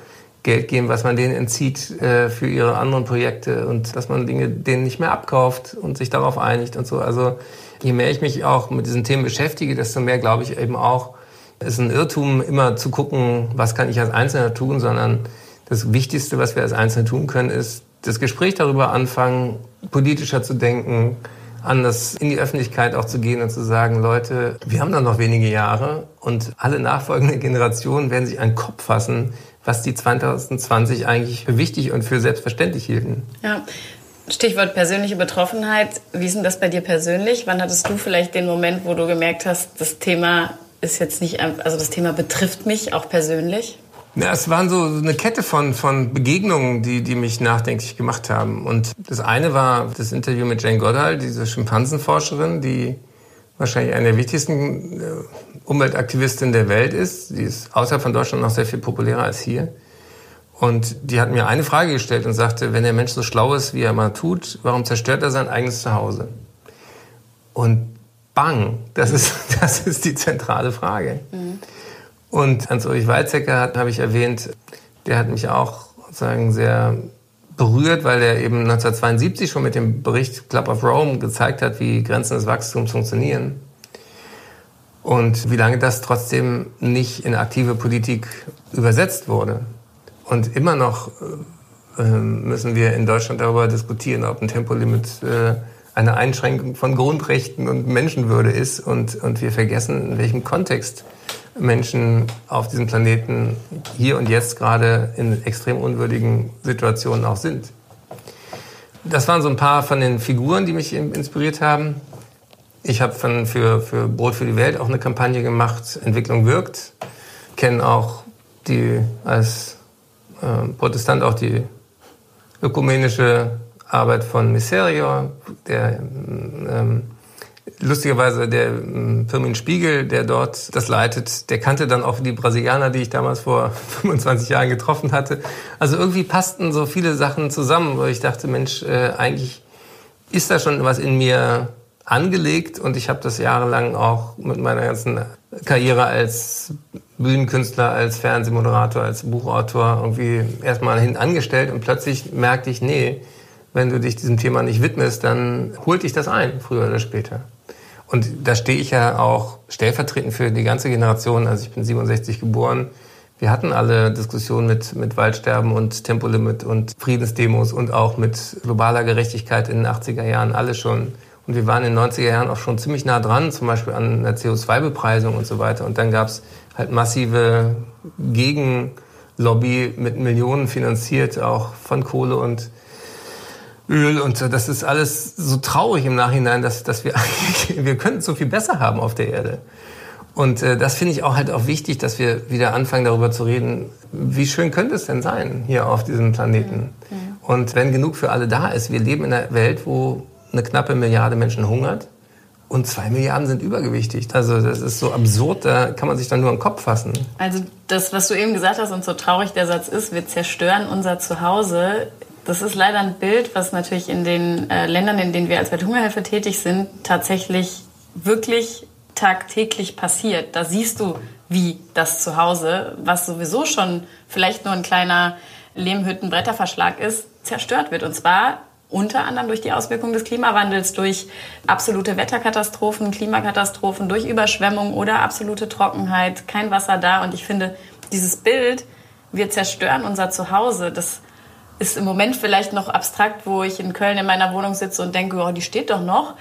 Geld gehen, was man denen entzieht äh, für ihre anderen Projekte und dass man Dinge denen nicht mehr abkauft und sich darauf einigt und so. Also je mehr ich mich auch mit diesen Themen beschäftige, desto mehr glaube ich eben auch, es ist ein Irrtum, immer zu gucken, was kann ich als Einzelner tun, sondern das Wichtigste, was wir als Einzelne tun können, ist das Gespräch darüber anfangen, politischer zu denken, anders in die Öffentlichkeit auch zu gehen und zu sagen, Leute, wir haben da noch wenige Jahre und alle nachfolgenden Generationen werden sich einen Kopf fassen, was die 2020 eigentlich für wichtig und für selbstverständlich hielten. Ja. Stichwort persönliche Betroffenheit. Wie ist denn das bei dir persönlich? Wann hattest du vielleicht den Moment, wo du gemerkt hast, das Thema ist jetzt nicht, also das Thema betrifft mich auch persönlich? Ja, es waren so eine Kette von, von Begegnungen, die, die mich nachdenklich gemacht haben. Und das eine war das Interview mit Jane Goodall, diese Schimpansenforscherin, die wahrscheinlich eine der wichtigsten äh, Umweltaktivistinnen der Welt ist. Die ist außerhalb von Deutschland noch sehr viel populärer als hier. Und die hat mir eine Frage gestellt und sagte, wenn der Mensch so schlau ist, wie er mal tut, warum zerstört er sein eigenes Zuhause? Und bang, das ist, das ist die zentrale Frage. Mhm. Und Hans-Ulrich Weizsäcker habe ich erwähnt, der hat mich auch sozusagen sehr berührt, weil er eben 1972 schon mit dem Bericht Club of Rome gezeigt hat, wie Grenzen des Wachstums funktionieren. Und wie lange das trotzdem nicht in aktive Politik übersetzt wurde. Und immer noch äh, müssen wir in Deutschland darüber diskutieren, ob ein Tempolimit äh, eine Einschränkung von Grundrechten und Menschenwürde ist. Und, und wir vergessen, in welchem Kontext Menschen auf diesem Planeten hier und jetzt gerade in extrem unwürdigen Situationen auch sind. Das waren so ein paar von den Figuren, die mich inspiriert haben. Ich habe für, für Brot für die Welt auch eine Kampagne gemacht, Entwicklung wirkt. Kenne auch die als äh, Protestant auch die ökumenische Arbeit von Miserio, der ähm, lustigerweise der ähm, Firmin Spiegel, der dort das leitet, der kannte dann auch die Brasilianer, die ich damals vor 25 Jahren getroffen hatte. Also irgendwie passten so viele Sachen zusammen, wo ich dachte, Mensch, äh, eigentlich ist da schon was in mir angelegt und ich habe das jahrelang auch mit meiner ganzen Karriere als Bühnenkünstler, als Fernsehmoderator, als Buchautor irgendwie erstmal hin angestellt und plötzlich merkte ich, nee, wenn du dich diesem Thema nicht widmest, dann holt dich das ein, früher oder später. Und da stehe ich ja auch stellvertretend für die ganze Generation. Also ich bin 67 geboren. Wir hatten alle Diskussionen mit, mit Waldsterben und Tempolimit und Friedensdemos und auch mit globaler Gerechtigkeit in den 80er Jahren, alle schon. Und wir waren in den 90er Jahren auch schon ziemlich nah dran, zum Beispiel an der CO2-Bepreisung und so weiter. Und dann gab es halt massive Gegenlobby mit Millionen finanziert, auch von Kohle und Öl und so. Das ist alles so traurig im Nachhinein, dass, dass wir eigentlich, wir könnten so viel besser haben auf der Erde. Und äh, das finde ich auch halt auch wichtig, dass wir wieder anfangen darüber zu reden, wie schön könnte es denn sein hier auf diesem Planeten. Mhm. Und wenn genug für alle da ist, wir leben in einer Welt, wo eine knappe Milliarde Menschen hungert und zwei Milliarden sind übergewichtig. Also das ist so absurd, da kann man sich dann nur den Kopf fassen. Also das, was du eben gesagt hast und so traurig der Satz ist, wir zerstören unser Zuhause, das ist leider ein Bild, was natürlich in den äh, Ländern, in denen wir als Welthungerhilfe tätig sind, tatsächlich wirklich tagtäglich passiert. Da siehst du, wie das Zuhause, was sowieso schon vielleicht nur ein kleiner Lehmhütten-Bretterverschlag ist, zerstört wird. Und zwar unter anderem durch die Auswirkungen des Klimawandels, durch absolute Wetterkatastrophen, Klimakatastrophen, durch Überschwemmung oder absolute Trockenheit, kein Wasser da. Und ich finde, dieses Bild, wir zerstören unser Zuhause, das ist im Moment vielleicht noch abstrakt, wo ich in Köln in meiner Wohnung sitze und denke, oh, die steht doch noch.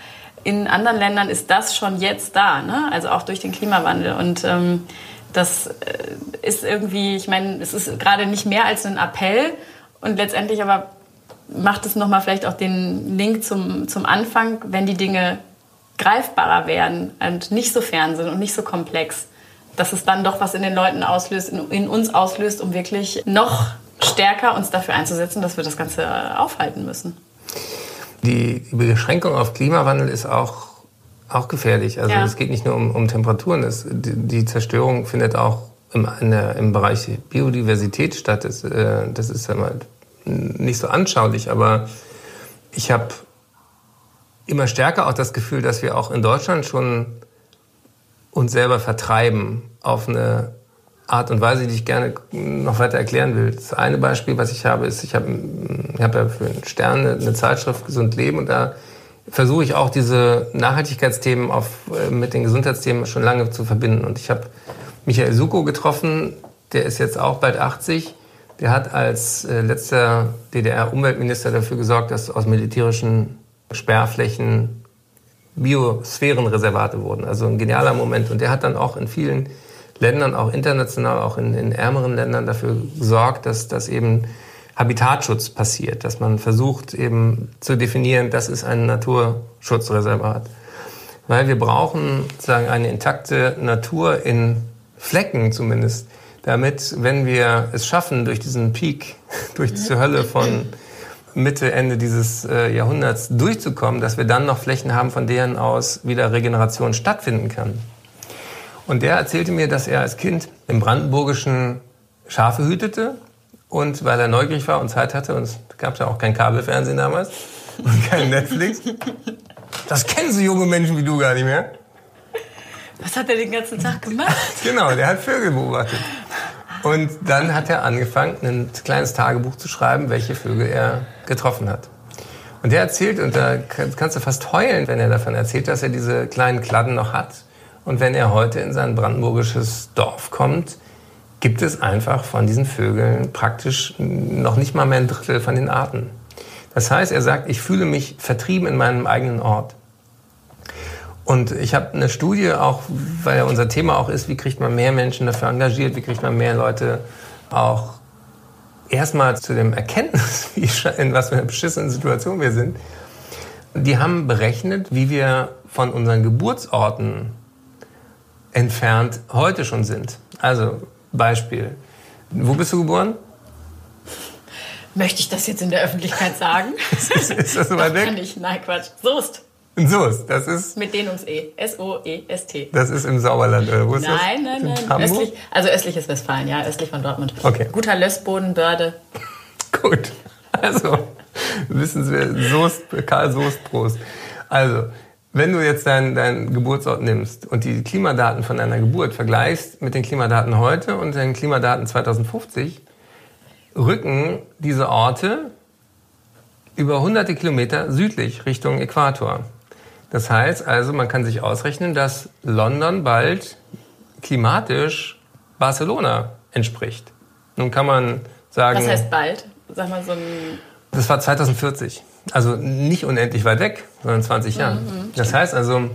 In anderen Ländern ist das schon jetzt da, ne? also auch durch den Klimawandel. Und ähm, das äh, ist irgendwie, ich meine, es ist gerade nicht mehr als ein Appell und letztendlich aber macht es nochmal vielleicht auch den Link zum, zum Anfang, wenn die Dinge greifbarer werden und nicht so fern sind und nicht so komplex, dass es dann doch was in den Leuten auslöst, in, in uns auslöst, um wirklich noch stärker uns dafür einzusetzen, dass wir das Ganze aufhalten müssen. Die, die Beschränkung auf Klimawandel ist auch, auch gefährlich. Also ja. es geht nicht nur um, um Temperaturen, es, die, die, Zerstörung findet auch im, der, im Bereich Biodiversität statt. Das, äh, das ist ja mal nicht so anschaulich, aber ich habe immer stärker auch das Gefühl, dass wir auch in Deutschland schon uns selber vertreiben auf eine Art und Weise, die ich gerne noch weiter erklären will. Das eine Beispiel, was ich habe, ist, ich habe ich hab ja für einen Stern eine Zeitschrift Gesund Leben und da versuche ich auch diese Nachhaltigkeitsthemen auf, äh, mit den Gesundheitsthemen schon lange zu verbinden. Und ich habe Michael Suko getroffen, der ist jetzt auch bald 80 der hat als äh, letzter DDR-Umweltminister dafür gesorgt, dass aus militärischen Sperrflächen Biosphärenreservate wurden. Also ein genialer Moment. Und der hat dann auch in vielen Ländern, auch international, auch in, in ärmeren Ländern dafür gesorgt, dass, dass eben Habitatschutz passiert, dass man versucht eben zu definieren, das ist ein Naturschutzreservat. Weil wir brauchen sozusagen eine intakte Natur in Flecken zumindest, damit, wenn wir es schaffen, durch diesen Peak, durch diese Hölle von Mitte, Ende dieses äh, Jahrhunderts durchzukommen, dass wir dann noch Flächen haben, von deren aus wieder Regeneration stattfinden kann. Und der erzählte mir, dass er als Kind im Brandenburgischen Schafe hütete und weil er neugierig war und Zeit hatte, und es gab ja auch kein Kabelfernsehen damals und kein Netflix. Das kennen so junge Menschen wie du gar nicht mehr. Was hat er den ganzen Tag gemacht? genau, der hat Vögel beobachtet. Und dann hat er angefangen, ein kleines Tagebuch zu schreiben, welche Vögel er getroffen hat. Und er erzählt, und da kannst du fast heulen, wenn er davon erzählt, dass er diese kleinen Kladden noch hat. Und wenn er heute in sein brandenburgisches Dorf kommt, gibt es einfach von diesen Vögeln praktisch noch nicht mal mehr ein Drittel von den Arten. Das heißt, er sagt, ich fühle mich vertrieben in meinem eigenen Ort. Und ich habe eine Studie auch, weil ja unser Thema auch ist, wie kriegt man mehr Menschen dafür engagiert, wie kriegt man mehr Leute auch erstmal zu dem Erkenntnis, in was für einer beschissenen Situation wir sind. Die haben berechnet, wie wir von unseren Geburtsorten entfernt heute schon sind. Also Beispiel. Wo bist du geboren? Möchte ich das jetzt in der Öffentlichkeit sagen? ist, ist das so weit weg? Kann ich. Nein, Quatsch. Soest. Soest, das ist. Mit Dehnungs-E. S-O-E-S-T. Das ist im Sauerland, oder wo ist nein, das? Nein, nein, nein. Östlich, also östliches Westfalen, ja, östlich von Dortmund. Okay. Guter Lössboden, Börde. Gut. Also, wissen Sie, Soest, Karl Soest, Prost. Also, wenn du jetzt deinen dein Geburtsort nimmst und die Klimadaten von deiner Geburt vergleichst mit den Klimadaten heute und den Klimadaten 2050, rücken diese Orte über hunderte Kilometer südlich Richtung Äquator. Das heißt also, man kann sich ausrechnen, dass London bald klimatisch Barcelona entspricht. Nun kann man sagen. Was heißt bald? Sag mal so ein. Das war 2040. Also nicht unendlich weit weg, sondern 20 Jahre. Mhm, das heißt also,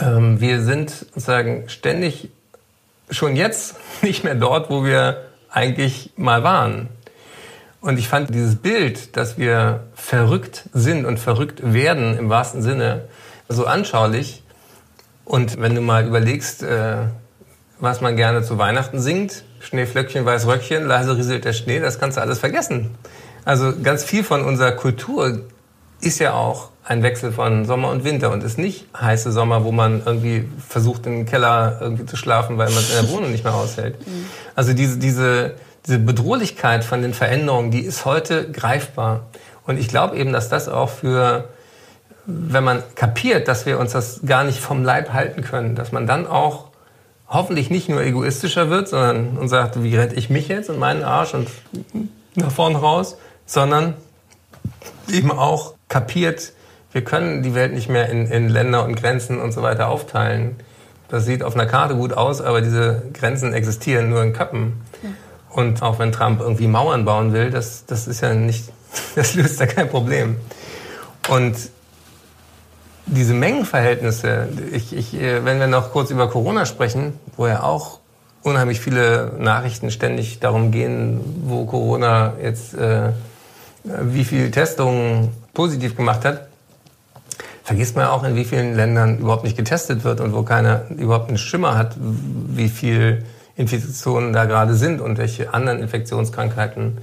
ähm, wir sind sozusagen ständig schon jetzt nicht mehr dort, wo wir eigentlich mal waren. Und ich fand dieses Bild, dass wir verrückt sind und verrückt werden im wahrsten Sinne, so anschaulich. Und wenn du mal überlegst, äh, was man gerne zu Weihnachten singt, Schneeflöckchen, Weißröckchen, leise rieselt der Schnee, das kannst du alles vergessen. Also ganz viel von unserer Kultur ist ja auch ein Wechsel von Sommer und Winter und ist nicht heiße Sommer, wo man irgendwie versucht, im Keller irgendwie zu schlafen, weil man es in der Wohnung nicht mehr aushält. Mhm. Also diese, diese, diese Bedrohlichkeit von den Veränderungen, die ist heute greifbar. Und ich glaube eben, dass das auch für, wenn man kapiert, dass wir uns das gar nicht vom Leib halten können, dass man dann auch hoffentlich nicht nur egoistischer wird, sondern und sagt, wie rette ich mich jetzt und meinen Arsch und nach vorn raus, sondern eben auch kapiert, wir können die Welt nicht mehr in, in Länder und Grenzen und so weiter aufteilen. Das sieht auf einer Karte gut aus, aber diese Grenzen existieren nur in Köppen. Und auch wenn Trump irgendwie Mauern bauen will, das, das ist ja nicht, das löst ja kein Problem. Und diese Mengenverhältnisse, ich, ich, äh, wenn wir noch kurz über Corona sprechen, wo ja auch unheimlich viele Nachrichten ständig darum gehen, wo Corona jetzt, äh, wie viel Testungen positiv gemacht hat, vergisst man auch, in wie vielen Ländern überhaupt nicht getestet wird und wo keiner überhaupt einen Schimmer hat, wie viel Infektionen da gerade sind und welche anderen Infektionskrankheiten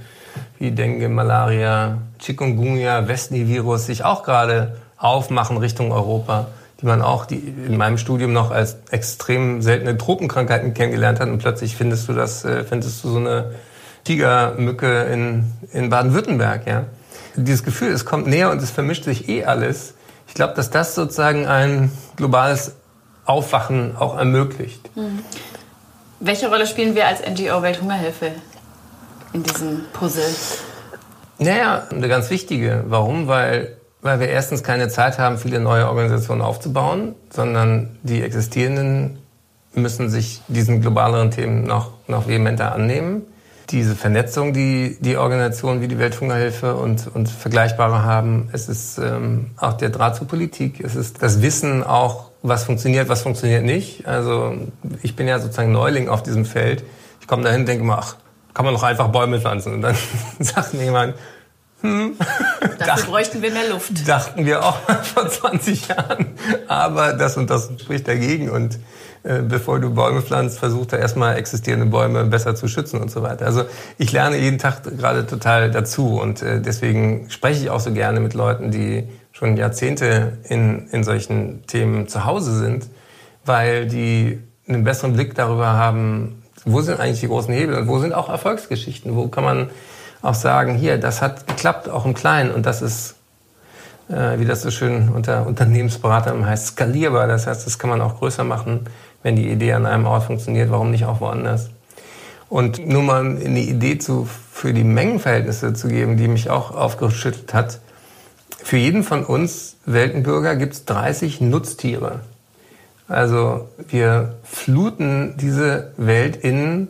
wie Dengue, Malaria, Chikungunya, Westnil-Virus sich auch gerade aufmachen Richtung Europa, die man auch die in meinem Studium noch als extrem seltene Tropenkrankheiten kennengelernt hat und plötzlich findest du das, äh, findest du so eine Tigermücke in, in Baden-Württemberg, ja. Dieses Gefühl, es kommt näher und es vermischt sich eh alles. Ich glaube, dass das sozusagen ein globales Aufwachen auch ermöglicht. Mhm. Welche Rolle spielen wir als NGO Welthungerhilfe in diesem Puzzle? Naja, eine ganz wichtige. Warum? Weil, weil wir erstens keine Zeit haben, viele neue Organisationen aufzubauen, sondern die existierenden müssen sich diesen globaleren Themen noch, noch vehementer annehmen. Diese Vernetzung, die die Organisationen wie die Welthungerhilfe und, und Vergleichbare haben, es ist ähm, auch der Draht zur Politik, es ist das Wissen auch was funktioniert, was funktioniert nicht. Also ich bin ja sozusagen Neuling auf diesem Feld. Ich komme dahin und denke mal, ach, kann man doch einfach Bäume pflanzen. Und dann sagt mir jemand, hm, Dafür bräuchten wir mehr Luft. Dachten wir auch vor 20 Jahren. Aber das und das spricht dagegen. Und bevor du Bäume pflanzt, versucht er erstmal existierende Bäume besser zu schützen und so weiter. Also ich lerne jeden Tag gerade total dazu. Und äh, deswegen spreche ich auch so gerne mit Leuten, die schon Jahrzehnte in, in solchen Themen zu Hause sind, weil die einen besseren Blick darüber haben, wo sind eigentlich die großen Hebel und wo sind auch Erfolgsgeschichten, wo kann man auch sagen, hier, das hat geklappt, auch im Kleinen und das ist, äh, wie das so schön unter Unternehmensberatern heißt, skalierbar. Das heißt, das kann man auch größer machen, wenn die Idee an einem Ort funktioniert, warum nicht auch woanders. Und nur mal eine Idee zu, für die Mengenverhältnisse zu geben, die mich auch aufgeschüttelt hat, für jeden von uns Weltenbürger gibt es 30 Nutztiere. Also wir fluten diese Welt in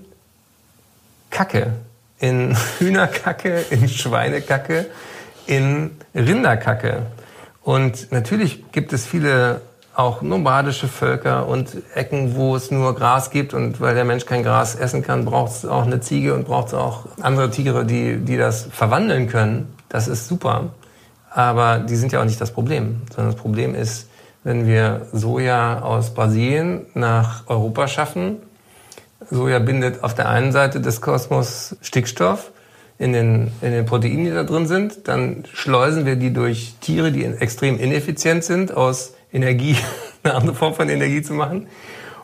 Kacke, in Hühnerkacke, in Schweinekacke, in Rinderkacke. Und natürlich gibt es viele auch nomadische Völker und Ecken, wo es nur Gras gibt und weil der Mensch kein Gras essen kann, braucht es auch eine Ziege und braucht es auch andere Tiere, die, die das verwandeln können. Das ist super. Aber die sind ja auch nicht das Problem, sondern das Problem ist, wenn wir Soja aus Brasilien nach Europa schaffen. Soja bindet auf der einen Seite des Kosmos Stickstoff in den, in den Proteinen, die da drin sind. Dann schleusen wir die durch Tiere, die extrem ineffizient sind, aus Energie eine andere Form von Energie zu machen.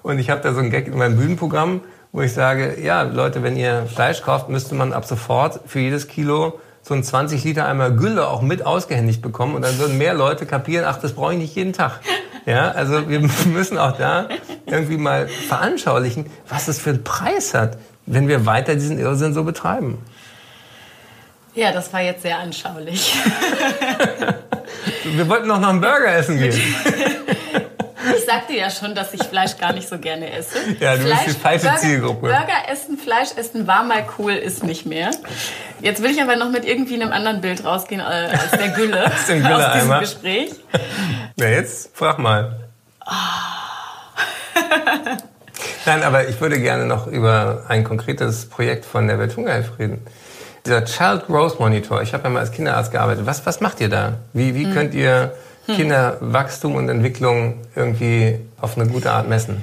Und ich habe da so einen Gag in meinem Bühnenprogramm, wo ich sage, ja, Leute, wenn ihr Fleisch kauft, müsste man ab sofort für jedes Kilo so ein 20 Liter Eimer Gülle auch mit ausgehändigt bekommen und dann würden mehr Leute kapieren, ach, das brauche ich nicht jeden Tag. Ja, also wir müssen auch da irgendwie mal veranschaulichen, was es für einen Preis hat, wenn wir weiter diesen Irrsinn so betreiben. Ja, das war jetzt sehr anschaulich. wir wollten noch nach einem Burger essen gehen. Ich sagte ja schon, dass ich Fleisch gar nicht so gerne esse. Ja, du Fleisch, bist die falsche Burger, Zielgruppe. Burger essen, Fleisch essen war mal cool, ist nicht mehr. Jetzt will ich aber noch mit irgendwie einem anderen Bild rausgehen äh, als der Gülle aus, dem Gülle aus diesem Gespräch. Na jetzt, frag mal. Oh. Nein, aber ich würde gerne noch über ein konkretes Projekt von der Welthungerhilfe reden. Dieser Child Growth Monitor, ich habe ja mal als Kinderarzt gearbeitet. Was, was macht ihr da? Wie, wie hm. könnt ihr hm. Kinderwachstum und Entwicklung irgendwie auf eine gute Art messen.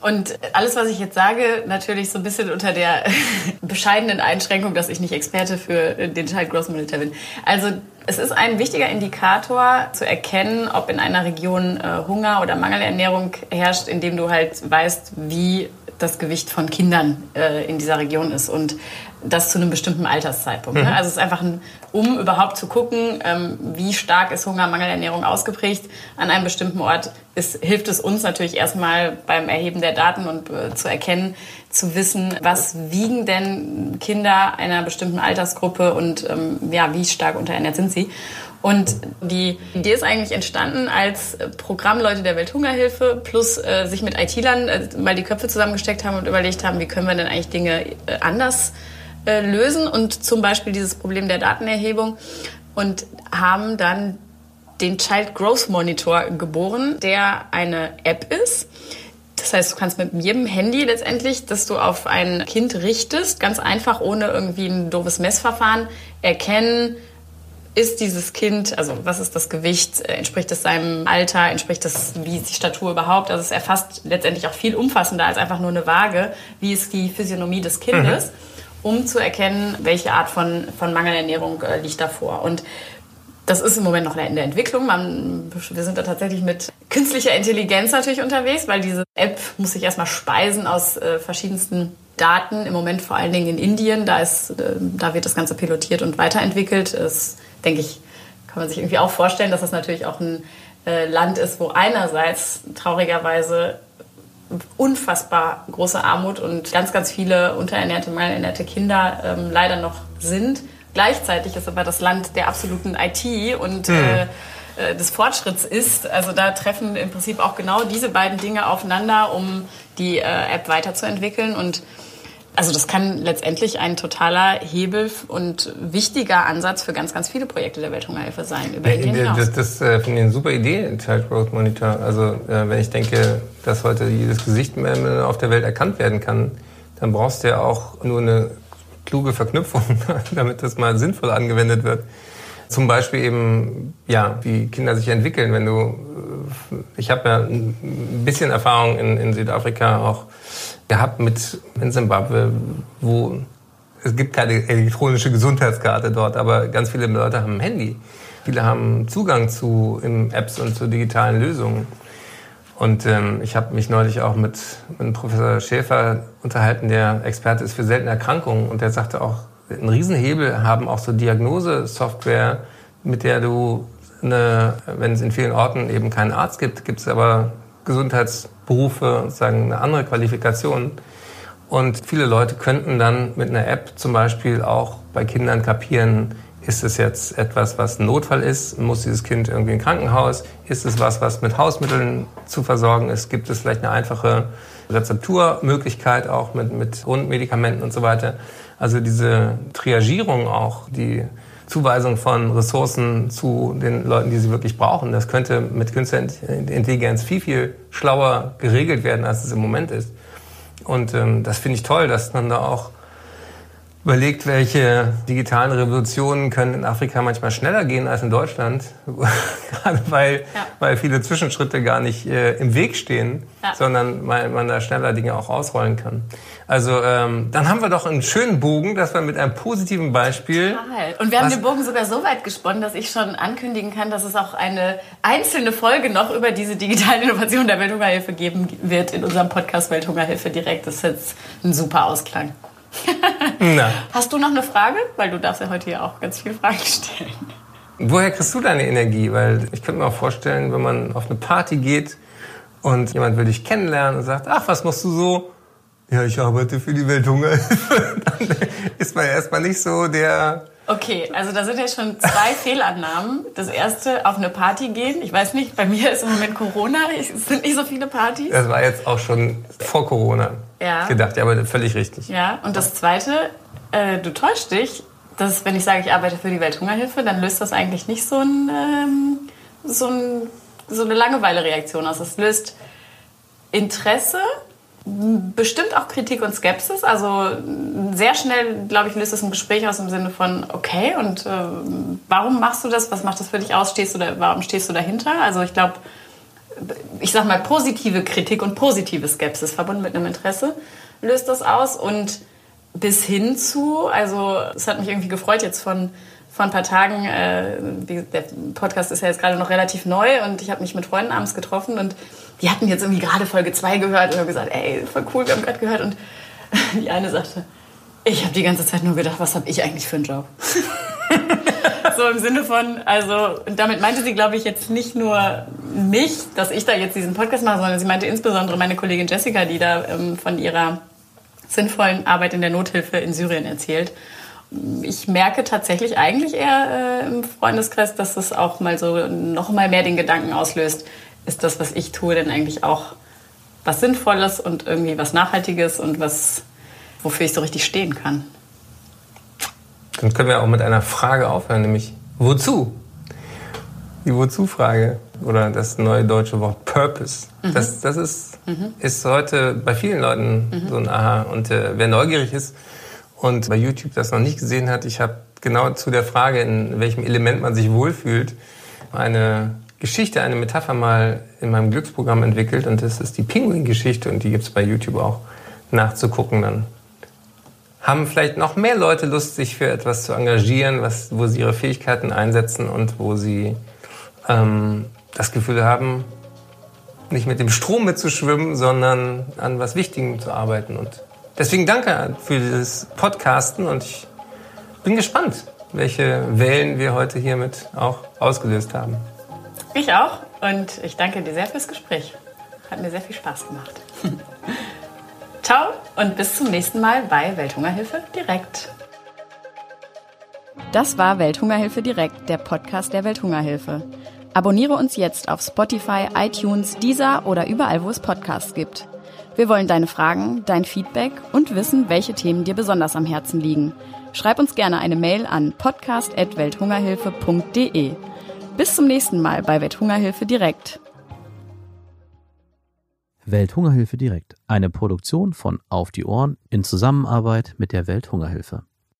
Und alles, was ich jetzt sage, natürlich so ein bisschen unter der bescheidenen Einschränkung, dass ich nicht Experte für den Child Growth Monitor bin. Also es ist ein wichtiger Indikator zu erkennen, ob in einer Region äh, Hunger oder Mangelernährung herrscht, indem du halt weißt, wie das Gewicht von Kindern äh, in dieser Region ist und das zu einem bestimmten Alterszeitpunkt. Ne? Mhm. Also es ist einfach, ein, um überhaupt zu gucken, ähm, wie stark ist Hunger, Mangelernährung ausgeprägt an einem bestimmten Ort, ist, hilft es uns natürlich erstmal beim Erheben der Daten und äh, zu erkennen, zu wissen, was wiegen denn Kinder einer bestimmten Altersgruppe und ähm, ja, wie stark unterernährt sind sie. Und die Idee ist eigentlich entstanden, als Programmleute der Welthungerhilfe plus äh, sich mit IT-Lern äh, mal die Köpfe zusammengesteckt haben und überlegt haben, wie können wir denn eigentlich Dinge äh, anders äh, lösen und zum Beispiel dieses Problem der Datenerhebung und haben dann den Child Growth Monitor geboren, der eine App ist. Das heißt, du kannst mit jedem Handy letztendlich, das du auf ein Kind richtest, ganz einfach ohne irgendwie ein doofes Messverfahren erkennen, ist dieses Kind, also was ist das Gewicht, äh, entspricht es seinem Alter, entspricht das, wie ist die Statur überhaupt? Also es erfasst letztendlich auch viel umfassender als einfach nur eine Waage, wie ist die Physiognomie des Kindes, mhm. Um zu erkennen, welche Art von, von Mangelernährung äh, liegt davor. Und das ist im Moment noch in der Entwicklung. Man, wir sind da tatsächlich mit künstlicher Intelligenz natürlich unterwegs, weil diese App muss sich erstmal speisen aus äh, verschiedensten Daten. Im Moment vor allen Dingen in Indien. Da, ist, äh, da wird das Ganze pilotiert und weiterentwickelt. Es denke ich, kann man sich irgendwie auch vorstellen, dass das natürlich auch ein äh, Land ist, wo einerseits traurigerweise unfassbar große Armut und ganz, ganz viele unterernährte, malernährte Kinder ähm, leider noch sind. Gleichzeitig ist aber das Land der absoluten IT und mhm. äh, des Fortschritts ist. Also da treffen im Prinzip auch genau diese beiden Dinge aufeinander, um die äh, App weiterzuentwickeln und also das kann letztendlich ein totaler Hebel und wichtiger Ansatz für ganz, ganz viele Projekte der Welthungerhilfe sein. Über äh, das, das äh, finde ich eine super Idee, Child Growth Monitor. Also äh, wenn ich denke, dass heute jedes Gesicht auf der Welt erkannt werden kann, dann brauchst du ja auch nur eine kluge Verknüpfung, damit das mal sinnvoll angewendet wird. Zum Beispiel eben, ja, wie Kinder sich entwickeln. Wenn du, äh, ich habe ja ein bisschen Erfahrung in, in Südafrika auch gehabt mit in Zimbabwe, wo es gibt keine elektronische Gesundheitskarte dort, aber ganz viele Leute haben ein Handy. Viele haben Zugang zu Apps und zu digitalen Lösungen. Und ähm, ich habe mich neulich auch mit, mit Professor Schäfer unterhalten, der Experte ist für seltene Erkrankungen. Und der sagte auch, einen Riesenhebel haben auch so Diagnosesoftware, mit der du, eine, wenn es in vielen Orten eben keinen Arzt gibt, gibt es aber Gesundheitsberufe, sozusagen eine andere Qualifikation. Und viele Leute könnten dann mit einer App zum Beispiel auch bei Kindern kapieren, ist es jetzt etwas, was ein Notfall ist? Muss dieses Kind irgendwie in ein Krankenhaus? Ist es was, was mit Hausmitteln zu versorgen ist? Gibt es vielleicht eine einfache Rezepturmöglichkeit auch mit, mit Grundmedikamenten und so weiter? Also diese Triagierung auch, die Zuweisung von Ressourcen zu den Leuten, die sie wirklich brauchen. Das könnte mit künstlicher Intelligenz viel, viel schlauer geregelt werden, als es im Moment ist. Und ähm, das finde ich toll, dass man da auch überlegt, welche digitalen Revolutionen können in Afrika manchmal schneller gehen als in Deutschland, gerade weil, ja. weil viele Zwischenschritte gar nicht äh, im Weg stehen, ja. sondern weil man da schneller Dinge auch ausrollen kann. Also ähm, dann haben wir doch einen schönen Bogen, dass wir mit einem positiven Beispiel. Total. Und wir haben den Bogen sogar so weit gesponnen, dass ich schon ankündigen kann, dass es auch eine einzelne Folge noch über diese digitale Innovation der Welthungerhilfe geben wird in unserem Podcast Welthungerhilfe direkt. Das ist jetzt ein super Ausklang. Hast du noch eine Frage? Weil du darfst ja heute hier auch ganz viele Fragen stellen. Woher kriegst du deine Energie? Weil ich könnte mir auch vorstellen, wenn man auf eine Party geht und jemand will dich kennenlernen und sagt, ach, was machst du so? Ja, ich arbeite für die Welthungerhilfe. Dann ist man erstmal nicht so der Okay, also da sind jetzt schon zwei Fehlannahmen. Das erste, auf eine Party gehen. Ich weiß nicht, bei mir ist im Moment Corona, es sind nicht so viele Partys. Das war jetzt auch schon vor Corona ja. gedacht, ja, aber völlig richtig. Ja, und das zweite, äh, du täuschst dich, dass wenn ich sage, ich arbeite für die Welthungerhilfe, dann löst das eigentlich nicht so, ein, ähm, so, ein, so eine Langeweile-Reaktion aus. Es löst Interesse bestimmt auch Kritik und Skepsis. Also sehr schnell, glaube ich, löst es ein Gespräch aus im Sinne von, okay, und äh, warum machst du das? Was macht das für dich aus? Stehst du da, warum stehst du dahinter? Also ich glaube, ich sag mal, positive Kritik und positive Skepsis verbunden mit einem Interesse löst das aus. Und bis hin zu, also es hat mich irgendwie gefreut, jetzt von vor ein paar Tagen, äh, der Podcast ist ja jetzt gerade noch relativ neu und ich habe mich mit Freunden abends getroffen und die hatten jetzt irgendwie gerade Folge 2 gehört und haben gesagt, ey, voll cool, wir haben gerade gehört. Und die eine sagte, ich habe die ganze Zeit nur gedacht, was habe ich eigentlich für einen Job? so im Sinne von, also, damit meinte sie, glaube ich, jetzt nicht nur mich, dass ich da jetzt diesen Podcast mache, sondern sie meinte insbesondere meine Kollegin Jessica, die da ähm, von ihrer sinnvollen Arbeit in der Nothilfe in Syrien erzählt. Ich merke tatsächlich eigentlich eher äh, im Freundeskreis, dass es auch mal so noch mal mehr den Gedanken auslöst, ist das, was ich tue, denn eigentlich auch was Sinnvolles und irgendwie was Nachhaltiges und was, wofür ich so richtig stehen kann. Dann können wir auch mit einer Frage aufhören, nämlich wozu? Die Wozu-Frage oder das neue deutsche Wort Purpose. Mhm. Das, das ist, mhm. ist heute bei vielen Leuten mhm. so ein Aha. Und äh, wer neugierig ist und bei YouTube das noch nicht gesehen hat, ich habe genau zu der Frage, in welchem Element man sich wohlfühlt, eine Geschichte, eine Metapher mal in meinem Glücksprogramm entwickelt. Und das ist die Pinguin-Geschichte und die gibt es bei YouTube auch nachzugucken dann haben vielleicht noch mehr Leute Lust, sich für etwas zu engagieren, was, wo sie ihre Fähigkeiten einsetzen und wo sie ähm, das Gefühl haben, nicht mit dem Strom mitzuschwimmen, sondern an was Wichtigem zu arbeiten. Und deswegen danke für dieses Podcasten und ich bin gespannt, welche Wellen wir heute hiermit auch ausgelöst haben. Ich auch und ich danke dir sehr fürs Gespräch. Hat mir sehr viel Spaß gemacht. Ciao und bis zum nächsten Mal bei Welthungerhilfe direkt. Das war Welthungerhilfe direkt, der Podcast der Welthungerhilfe. Abonniere uns jetzt auf Spotify, iTunes, Deezer oder überall, wo es Podcasts gibt. Wir wollen deine Fragen, dein Feedback und wissen, welche Themen dir besonders am Herzen liegen. Schreib uns gerne eine Mail an podcast.welthungerhilfe.de. Bis zum nächsten Mal bei Welthungerhilfe direkt. Welthungerhilfe direkt. Eine Produktion von Auf die Ohren in Zusammenarbeit mit der Welthungerhilfe.